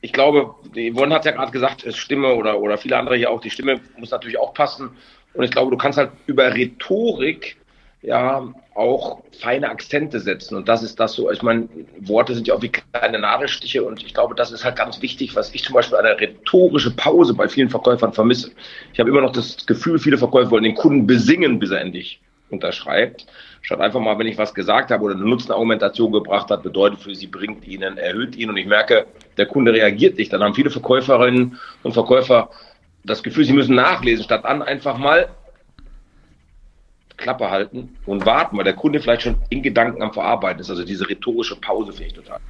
ich glaube, Yvonne hat ja gerade gesagt, Stimme oder, oder viele andere hier auch, die Stimme muss natürlich auch passen. Und ich glaube, du kannst halt über Rhetorik ja auch feine Akzente setzen. Und das ist das so, ich meine, Worte sind ja auch wie kleine Nadelstiche und ich glaube, das ist halt ganz wichtig, was ich zum Beispiel eine rhetorische Pause bei vielen Verkäufern vermisse. Ich habe immer noch das Gefühl, viele Verkäufer wollen den Kunden besingen, bis er endlich unterschreibt. Statt einfach mal, wenn ich was gesagt habe oder eine Nutzenargumentation gebracht hat, bedeutet für sie, bringt ihnen, erhöht ihn und ich merke, der Kunde reagiert nicht. Dann haben viele Verkäuferinnen und Verkäufer das Gefühl, sie müssen nachlesen, statt an einfach mal Klappe halten und warten, weil der Kunde vielleicht schon in Gedanken am Verarbeiten ist. Also diese rhetorische Pause finde ich total.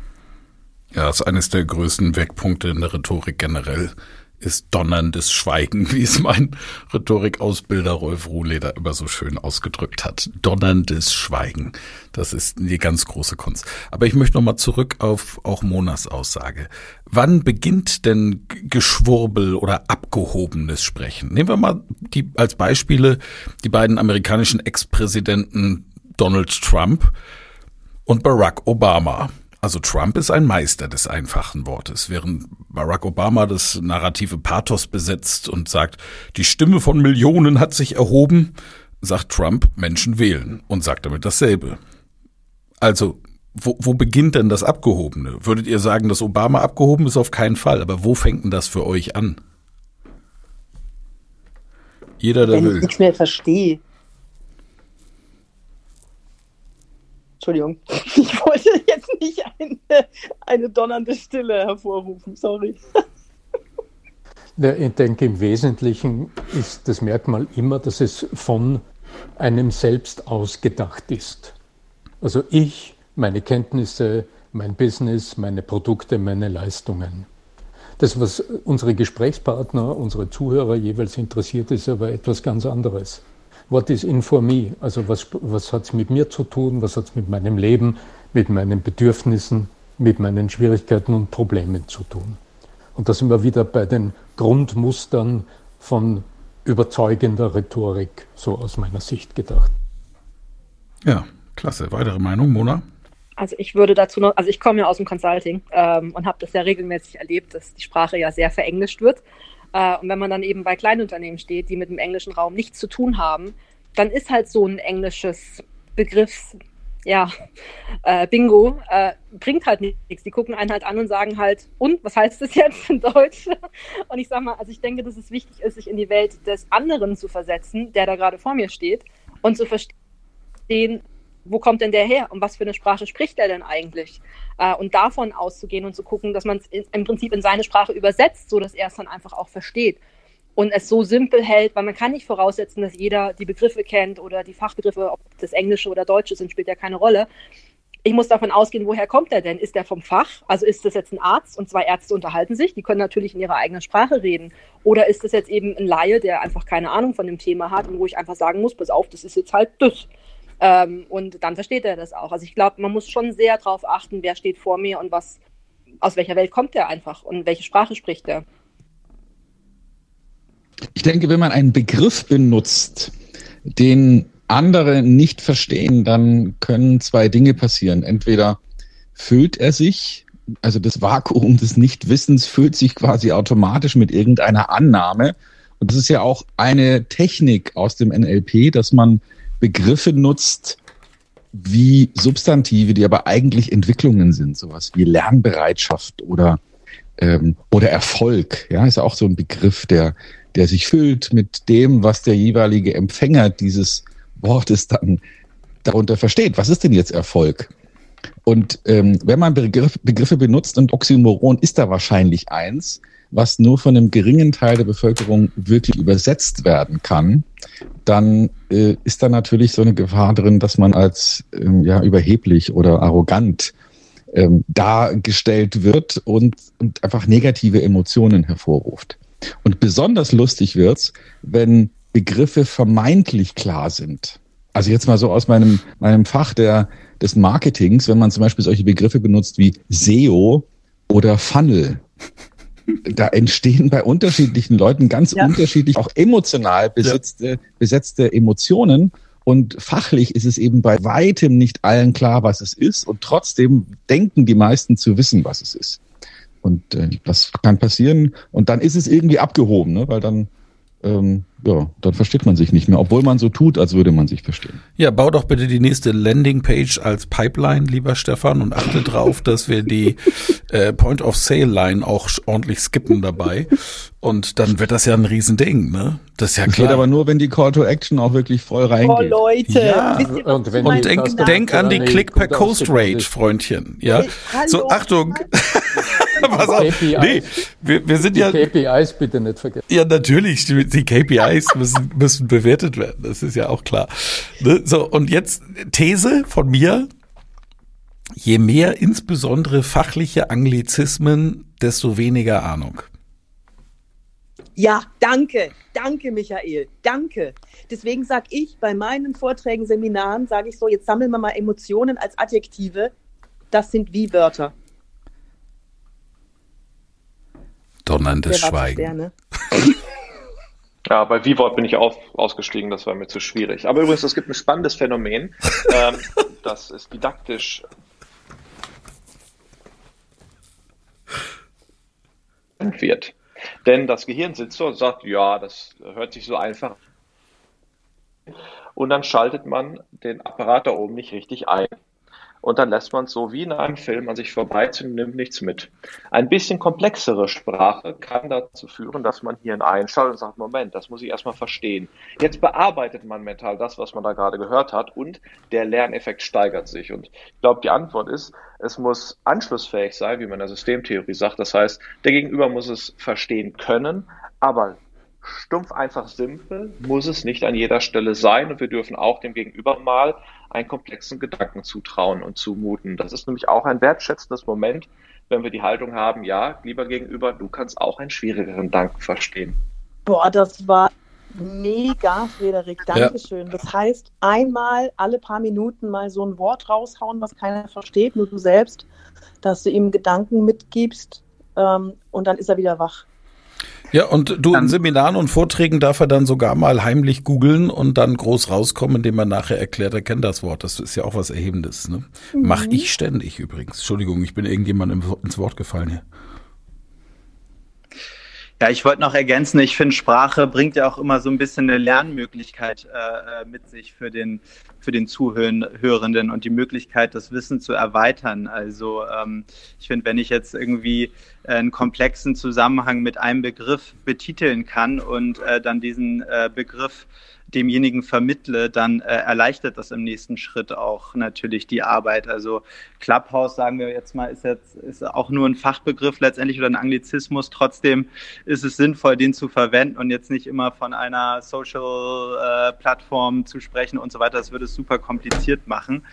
Ja, das ist eines der größten Wegpunkte in der Rhetorik generell ist donnerndes Schweigen, wie es mein Rhetorikausbilder Rolf Ruhleder immer so schön ausgedrückt hat. Donnerndes Schweigen. Das ist die ganz große Kunst. Aber ich möchte nochmal zurück auf auch Monas Aussage. Wann beginnt denn Geschwurbel oder abgehobenes Sprechen? Nehmen wir mal die, als Beispiele die beiden amerikanischen Ex-Präsidenten Donald Trump und Barack Obama. Also Trump ist ein Meister des einfachen Wortes, während Barack Obama das narrative Pathos besetzt und sagt, die Stimme von Millionen hat sich erhoben, sagt Trump, Menschen wählen und sagt damit dasselbe. Also, wo, wo beginnt denn das Abgehobene? Würdet ihr sagen, dass Obama abgehoben ist? Auf keinen Fall. Aber wo fängt denn das für euch an? Jeder, der Wenn will. ich nichts mehr verstehe. Entschuldigung, ich wollte jetzt nicht eine, eine donnernde Stille hervorrufen, sorry. Ja, ich denke, im Wesentlichen ist das Merkmal immer, dass es von einem selbst ausgedacht ist. Also ich, meine Kenntnisse, mein Business, meine Produkte, meine Leistungen. Das, was unsere Gesprächspartner, unsere Zuhörer jeweils interessiert, ist aber etwas ganz anderes. What is in for me? Also was, was hat es mit mir zu tun? Was hat es mit meinem Leben, mit meinen Bedürfnissen, mit meinen Schwierigkeiten und Problemen zu tun? Und da sind wir wieder bei den Grundmustern von überzeugender Rhetorik, so aus meiner Sicht gedacht. Ja, klasse. Weitere Meinung, Mona? Also ich würde dazu noch, also ich komme ja aus dem Consulting ähm, und habe das ja regelmäßig erlebt, dass die Sprache ja sehr verenglischt wird. Äh, und wenn man dann eben bei Kleinunternehmen steht, die mit dem englischen Raum nichts zu tun haben, dann ist halt so ein englisches Begriff, ja, äh, Bingo, äh, bringt halt nichts. Die gucken einen halt an und sagen halt, und was heißt das jetzt in Deutsch? Und ich sage mal, also ich denke, dass es wichtig ist, sich in die Welt des anderen zu versetzen, der da gerade vor mir steht, und zu verstehen, wo kommt denn der her und was für eine Sprache spricht er denn eigentlich? Äh, und davon auszugehen und zu gucken, dass man es im Prinzip in seine Sprache übersetzt, so dass er es dann einfach auch versteht und es so simpel hält, weil man kann nicht voraussetzen, dass jeder die Begriffe kennt oder die Fachbegriffe, ob das Englische oder Deutsche sind, spielt ja keine Rolle. Ich muss davon ausgehen, woher kommt er denn? Ist er vom Fach? Also ist das jetzt ein Arzt und zwei Ärzte unterhalten sich, die können natürlich in ihrer eigenen Sprache reden. Oder ist das jetzt eben ein Laie, der einfach keine Ahnung von dem Thema hat und wo ich einfach sagen muss, pass auf, das ist jetzt halt das. Ähm, und dann versteht er das auch. Also ich glaube, man muss schon sehr darauf achten, wer steht vor mir und was, aus welcher Welt kommt er einfach und welche Sprache spricht er. Ich denke, wenn man einen Begriff benutzt, den andere nicht verstehen, dann können zwei Dinge passieren. Entweder füllt er sich, also das Vakuum des Nichtwissens füllt sich quasi automatisch mit irgendeiner Annahme. Und das ist ja auch eine Technik aus dem NLP, dass man Begriffe nutzt wie Substantive, die aber eigentlich Entwicklungen sind, sowas wie Lernbereitschaft oder ähm, oder Erfolg. Ja, ist auch so ein Begriff, der der sich füllt mit dem, was der jeweilige Empfänger dieses Wortes dann darunter versteht. Was ist denn jetzt Erfolg? Und ähm, wenn man Begriff, Begriffe benutzt, und Oxymoron ist da wahrscheinlich eins, was nur von einem geringen Teil der Bevölkerung wirklich übersetzt werden kann, dann äh, ist da natürlich so eine Gefahr drin, dass man als ähm, ja, überheblich oder arrogant ähm, dargestellt wird und, und einfach negative Emotionen hervorruft. Und besonders lustig wird's, wenn Begriffe vermeintlich klar sind. Also jetzt mal so aus meinem, meinem Fach der, des Marketings, wenn man zum Beispiel solche Begriffe benutzt wie SEO oder Funnel. Da entstehen bei unterschiedlichen Leuten ganz ja. unterschiedlich, auch emotional besetzte, ja. besetzte Emotionen. Und fachlich ist es eben bei weitem nicht allen klar, was es ist. Und trotzdem denken die meisten zu wissen, was es ist. Und äh, das kann passieren. Und dann ist es irgendwie abgehoben, ne? weil dann, ähm, ja, dann versteht man sich nicht mehr, obwohl man so tut, als würde man sich verstehen. Ja, bau doch bitte die nächste Landingpage als Pipeline, lieber Stefan, und achte drauf, dass wir die äh, Point-of-Sale-Line auch ordentlich skippen dabei. Und dann wird das ja ein Riesending, ne? Das ist ja das klar. geht aber nur, wenn die Call to Action auch wirklich voll reingeht. Oh Leute, ja. und, und denk, denk an die Click per Coast Rate, Freundchen. Ja, hey, so Achtung. Pass auf. Nee, wir, wir sind die ja. KPIs bitte nicht vergessen. Ja, natürlich. Die, die KPIs müssen, müssen bewertet werden. Das ist ja auch klar. Ne? So, und jetzt These von mir. Je mehr insbesondere fachliche Anglizismen, desto weniger Ahnung. Ja, danke, danke, Michael, danke. Deswegen sage ich bei meinen Vorträgen, Seminaren, sage ich so, jetzt sammeln wir mal Emotionen als Adjektive. Das sind wie Wörter. Donnerndes Schweigen. Ja, bei V-Wort bin ich auch ausgestiegen, das war mir zu schwierig. Aber übrigens, es gibt ein spannendes Phänomen, ähm, das ist didaktisch wird. Denn das Gehirn sitzt so und sagt, ja, das hört sich so einfach. Und dann schaltet man den Apparat da oben nicht richtig ein und dann lässt man es so wie in einem Film an sich vorbeiziehen und nimmt nichts mit. Ein bisschen komplexere Sprache kann dazu führen, dass man hier einschaltet und sagt, Moment, das muss ich erstmal verstehen. Jetzt bearbeitet man mental das, was man da gerade gehört hat und der Lerneffekt steigert sich. Und ich glaube, die Antwort ist, es muss anschlussfähig sein, wie man in der Systemtheorie sagt. Das heißt, der Gegenüber muss es verstehen können, aber stumpf einfach simpel muss es nicht an jeder Stelle sein und wir dürfen auch dem Gegenüber mal einen komplexen Gedanken zutrauen und zumuten. Das ist nämlich auch ein wertschätzendes Moment, wenn wir die Haltung haben, ja, lieber Gegenüber, du kannst auch einen schwierigeren Gedanken verstehen. Boah, das war mega, Frederik. Dankeschön. Ja. Das heißt, einmal alle paar Minuten mal so ein Wort raushauen, was keiner versteht, nur du selbst, dass du ihm Gedanken mitgibst ähm, und dann ist er wieder wach. Ja, und du in Seminaren und Vorträgen darf er dann sogar mal heimlich googeln und dann groß rauskommen, indem er nachher erklärt, er kennt das Wort. Das ist ja auch was Erhebendes. Ne? Mhm. Mach ich ständig übrigens. Entschuldigung, ich bin irgendjemandem ins Wort gefallen hier. Ja, ich wollte noch ergänzen, ich finde, Sprache bringt ja auch immer so ein bisschen eine Lernmöglichkeit äh, äh, mit sich für den, für den Zuhörenden und die Möglichkeit, das Wissen zu erweitern. Also ähm, ich finde, wenn ich jetzt irgendwie einen komplexen Zusammenhang mit einem Begriff betiteln kann und äh, dann diesen äh, Begriff demjenigen vermittle, dann äh, erleichtert das im nächsten Schritt auch natürlich die Arbeit. Also Clubhouse, sagen wir jetzt mal, ist jetzt ist auch nur ein Fachbegriff letztendlich oder ein Anglizismus. Trotzdem ist es sinnvoll, den zu verwenden und jetzt nicht immer von einer Social-Plattform äh, zu sprechen und so weiter. Das würde es super kompliziert machen.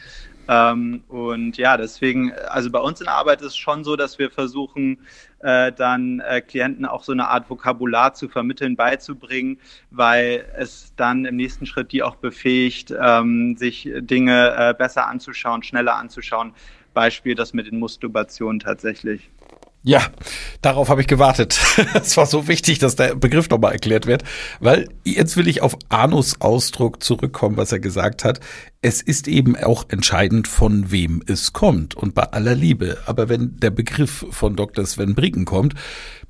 Ähm, und ja, deswegen, also bei uns in der Arbeit ist es schon so, dass wir versuchen, äh, dann äh, Klienten auch so eine Art Vokabular zu vermitteln, beizubringen, weil es dann im nächsten Schritt die auch befähigt, ähm, sich Dinge äh, besser anzuschauen, schneller anzuschauen. Beispiel das mit den Masturbationen tatsächlich. Ja, darauf habe ich gewartet. Es war so wichtig, dass der Begriff nochmal erklärt wird, weil jetzt will ich auf Anus Ausdruck zurückkommen, was er gesagt hat. Es ist eben auch entscheidend, von wem es kommt und bei aller Liebe. Aber wenn der Begriff von Dr. Sven Bricken kommt,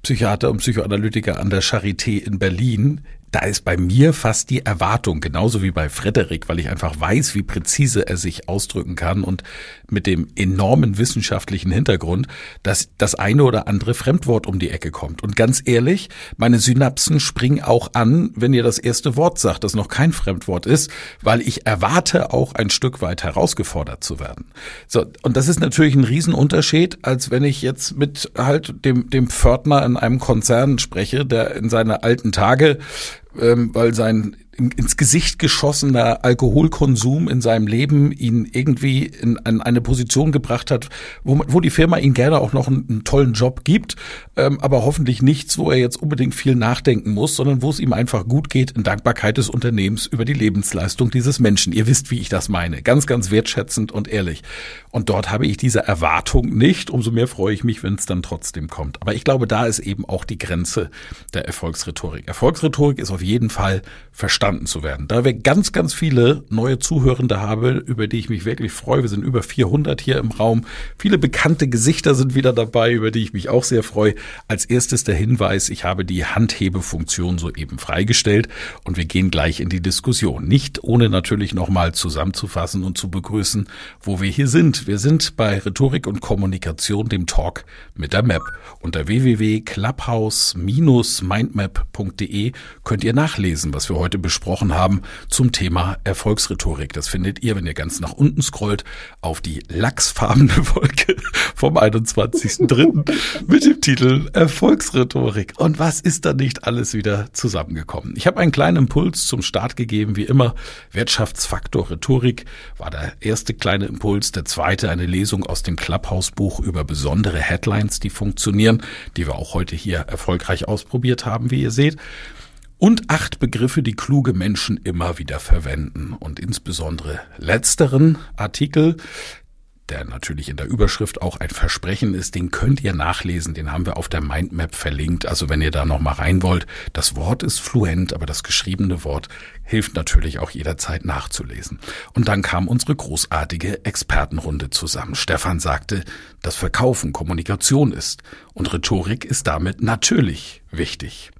Psychiater und Psychoanalytiker an der Charité in Berlin, da ist bei mir fast die Erwartung, genauso wie bei Frederik, weil ich einfach weiß, wie präzise er sich ausdrücken kann und mit dem enormen wissenschaftlichen Hintergrund, dass das eine oder andere Fremdwort um die Ecke kommt. Und ganz ehrlich, meine Synapsen springen auch an, wenn ihr das erste Wort sagt, das noch kein Fremdwort ist, weil ich erwarte auch ein Stück weit herausgefordert zu werden. So, und das ist natürlich ein Riesenunterschied, als wenn ich jetzt mit halt dem, dem Pförtner in einem Konzern spreche, der in seine alten Tage ähm, weil sein ins Gesicht geschossener Alkoholkonsum in seinem Leben ihn irgendwie in, in eine Position gebracht hat, wo, wo, die Firma ihn gerne auch noch einen, einen tollen Job gibt, ähm, aber hoffentlich nichts, wo er jetzt unbedingt viel nachdenken muss, sondern wo es ihm einfach gut geht in Dankbarkeit des Unternehmens über die Lebensleistung dieses Menschen. Ihr wisst, wie ich das meine. Ganz, ganz wertschätzend und ehrlich. Und dort habe ich diese Erwartung nicht. Umso mehr freue ich mich, wenn es dann trotzdem kommt. Aber ich glaube, da ist eben auch die Grenze der Erfolgsrhetorik. Erfolgsrhetorik ist auf jeden Fall verstanden verstanden zu werden. Da wir ganz, ganz viele neue Zuhörende habe, über die ich mich wirklich freue. Wir sind über 400 hier im Raum. Viele bekannte Gesichter sind wieder dabei, über die ich mich auch sehr freue. Als erstes der Hinweis, ich habe die Handhebefunktion soeben freigestellt und wir gehen gleich in die Diskussion. Nicht ohne natürlich nochmal zusammenzufassen und zu begrüßen, wo wir hier sind. Wir sind bei Rhetorik und Kommunikation, dem Talk mit der Map. Unter www.clubhouse-mindmap.de könnt ihr nachlesen, was wir heute besprechen gesprochen haben zum Thema Erfolgsrhetorik. Das findet ihr, wenn ihr ganz nach unten scrollt, auf die lachsfarbene Wolke vom 21.03. mit dem Titel Erfolgsrhetorik. Und was ist da nicht alles wieder zusammengekommen? Ich habe einen kleinen Impuls zum Start gegeben, wie immer. Wirtschaftsfaktor Rhetorik war der erste kleine Impuls. Der zweite eine Lesung aus dem Clubhouse-Buch über besondere Headlines, die funktionieren, die wir auch heute hier erfolgreich ausprobiert haben, wie ihr seht und acht Begriffe, die kluge Menschen immer wieder verwenden. Und insbesondere letzteren Artikel, der natürlich in der Überschrift auch ein Versprechen ist, den könnt ihr nachlesen, den haben wir auf der Mindmap verlinkt. Also wenn ihr da nochmal rein wollt, das Wort ist fluent, aber das geschriebene Wort hilft natürlich auch jederzeit nachzulesen. Und dann kam unsere großartige Expertenrunde zusammen. Stefan sagte, dass Verkaufen Kommunikation ist und Rhetorik ist damit natürlich wichtig.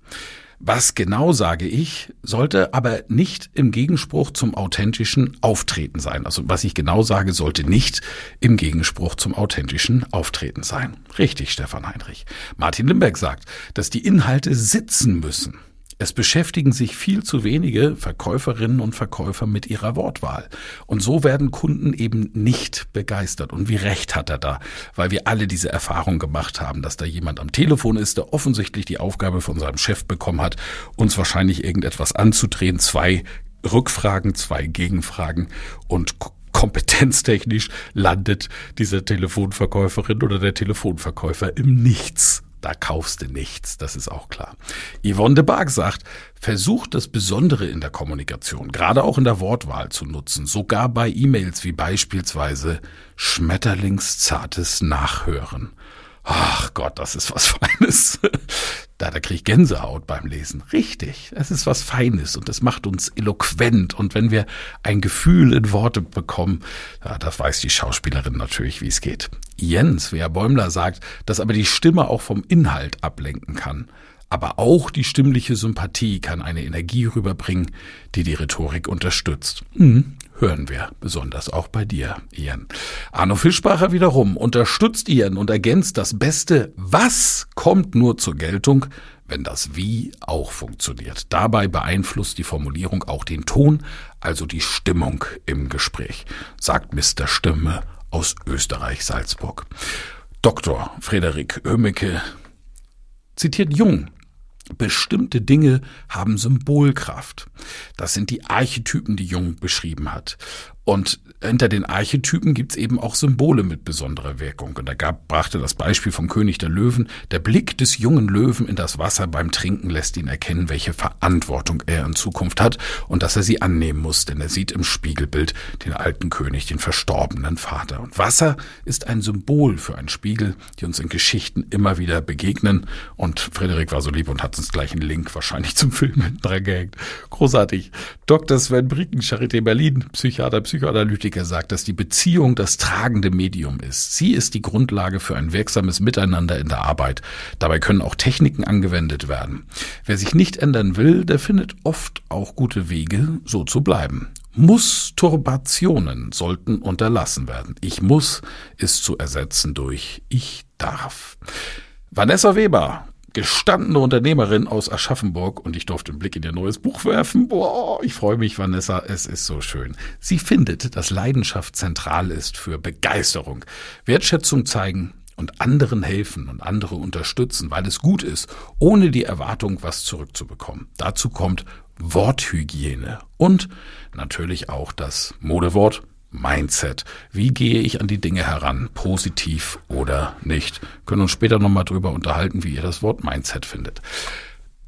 Was genau sage ich, sollte aber nicht im Gegenspruch zum authentischen Auftreten sein. Also was ich genau sage, sollte nicht im Gegenspruch zum authentischen Auftreten sein. Richtig, Stefan Heinrich. Martin Limbeck sagt, dass die Inhalte sitzen müssen. Es beschäftigen sich viel zu wenige Verkäuferinnen und Verkäufer mit ihrer Wortwahl. Und so werden Kunden eben nicht begeistert. Und wie recht hat er da? Weil wir alle diese Erfahrung gemacht haben, dass da jemand am Telefon ist, der offensichtlich die Aufgabe von seinem Chef bekommen hat, uns wahrscheinlich irgendetwas anzudrehen. Zwei Rückfragen, zwei Gegenfragen und kompetenztechnisch landet diese Telefonverkäuferin oder der Telefonverkäufer im Nichts. Da kaufst du nichts, das ist auch klar. Yvonne de Barg sagt, versucht das Besondere in der Kommunikation, gerade auch in der Wortwahl zu nutzen, sogar bei E-Mails wie beispielsweise Schmetterlingszartes Nachhören. Ach Gott, das ist was Feines. Da, da kriege ich Gänsehaut beim Lesen. Richtig, es ist was Feines und es macht uns eloquent. Und wenn wir ein Gefühl in Worte bekommen, ja, das weiß die Schauspielerin natürlich, wie es geht. Jens, Herr Bäumler sagt, dass aber die Stimme auch vom Inhalt ablenken kann. Aber auch die stimmliche Sympathie kann eine Energie rüberbringen, die die Rhetorik unterstützt. Hm, hören wir, besonders auch bei dir, Ian. Arno Fischbacher wiederum unterstützt Ian und ergänzt das Beste, was kommt nur zur Geltung, wenn das Wie auch funktioniert. Dabei beeinflusst die Formulierung auch den Ton, also die Stimmung im Gespräch, sagt Mr. Stimme aus Österreich-Salzburg. Dr. Frederik Hömecke zitiert Jung Bestimmte Dinge haben Symbolkraft. Das sind die Archetypen, die Jung beschrieben hat. Und hinter den Archetypen gibt's eben auch Symbole mit besonderer Wirkung. Und er gab, brachte das Beispiel vom König der Löwen. Der Blick des jungen Löwen in das Wasser beim Trinken lässt ihn erkennen, welche Verantwortung er in Zukunft hat und dass er sie annehmen muss, denn er sieht im Spiegelbild den alten König, den verstorbenen Vater. Und Wasser ist ein Symbol für einen Spiegel, die uns in Geschichten immer wieder begegnen. Und Frederik war so lieb und hat uns gleich einen Link wahrscheinlich zum Film dran gehängt. Großartig. Dr. Sven Bricken, Charité Berlin, Psychiater, Psychiater Psychoanalytiker sagt, dass die Beziehung das tragende Medium ist. Sie ist die Grundlage für ein wirksames Miteinander in der Arbeit. Dabei können auch Techniken angewendet werden. Wer sich nicht ändern will, der findet oft auch gute Wege, so zu bleiben. Muss-Turbationen sollten unterlassen werden. Ich muss ist zu ersetzen durch ich darf. Vanessa Weber, gestandene Unternehmerin aus Aschaffenburg und ich durfte einen Blick in ihr neues Buch werfen. Boah, ich freue mich, Vanessa, es ist so schön. Sie findet, dass Leidenschaft zentral ist für Begeisterung, Wertschätzung zeigen und anderen helfen und andere unterstützen, weil es gut ist, ohne die Erwartung, was zurückzubekommen. Dazu kommt Worthygiene und natürlich auch das Modewort Mindset. Wie gehe ich an die Dinge heran? Positiv oder nicht? Können uns später nochmal drüber unterhalten, wie ihr das Wort Mindset findet.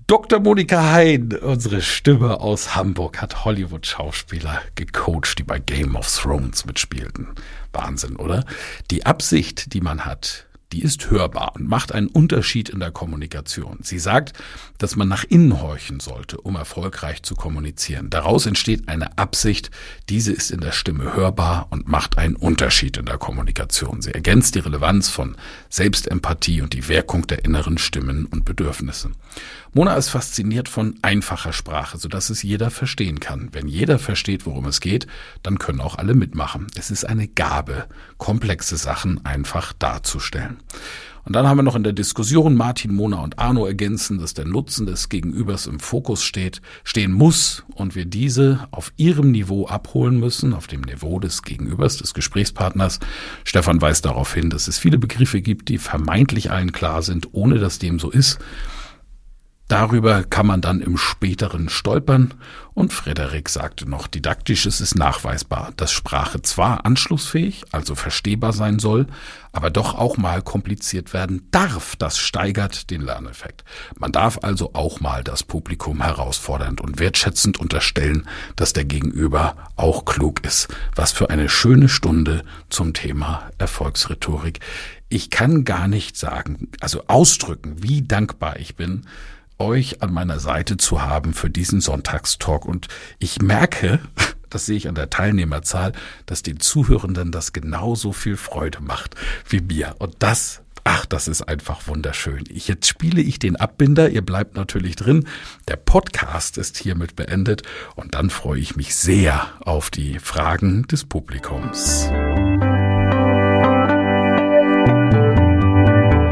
Dr. Monika Hein, unsere Stimme aus Hamburg, hat Hollywood-Schauspieler gecoacht, die bei Game of Thrones mitspielten. Wahnsinn, oder? Die Absicht, die man hat, die ist hörbar und macht einen Unterschied in der Kommunikation. Sie sagt, dass man nach innen horchen sollte, um erfolgreich zu kommunizieren. Daraus entsteht eine Absicht, diese ist in der Stimme hörbar und macht einen Unterschied in der Kommunikation. Sie ergänzt die Relevanz von Selbstempathie und die Wirkung der inneren Stimmen und Bedürfnisse. Mona ist fasziniert von einfacher Sprache, sodass es jeder verstehen kann. Wenn jeder versteht, worum es geht, dann können auch alle mitmachen. Es ist eine Gabe, komplexe Sachen einfach darzustellen. Und dann haben wir noch in der Diskussion Martin, Mona und Arno ergänzen, dass der Nutzen des Gegenübers im Fokus steht, stehen muss und wir diese auf ihrem Niveau abholen müssen, auf dem Niveau des Gegenübers, des Gesprächspartners. Stefan weist darauf hin, dass es viele Begriffe gibt, die vermeintlich allen klar sind, ohne dass dem so ist. Darüber kann man dann im späteren stolpern. Und Frederik sagte noch, didaktisch ist es nachweisbar, dass Sprache zwar anschlussfähig, also verstehbar sein soll, aber doch auch mal kompliziert werden darf. Das steigert den Lerneffekt. Man darf also auch mal das Publikum herausfordernd und wertschätzend unterstellen, dass der Gegenüber auch klug ist. Was für eine schöne Stunde zum Thema Erfolgsrhetorik. Ich kann gar nicht sagen, also ausdrücken, wie dankbar ich bin, euch an meiner Seite zu haben für diesen Sonntagstalk. Und ich merke, das sehe ich an der Teilnehmerzahl, dass den Zuhörenden das genauso viel Freude macht wie mir. Und das Ach, das ist einfach wunderschön. Ich, jetzt spiele ich den Abbinder. Ihr bleibt natürlich drin. Der Podcast ist hiermit beendet. Und dann freue ich mich sehr auf die Fragen des Publikums.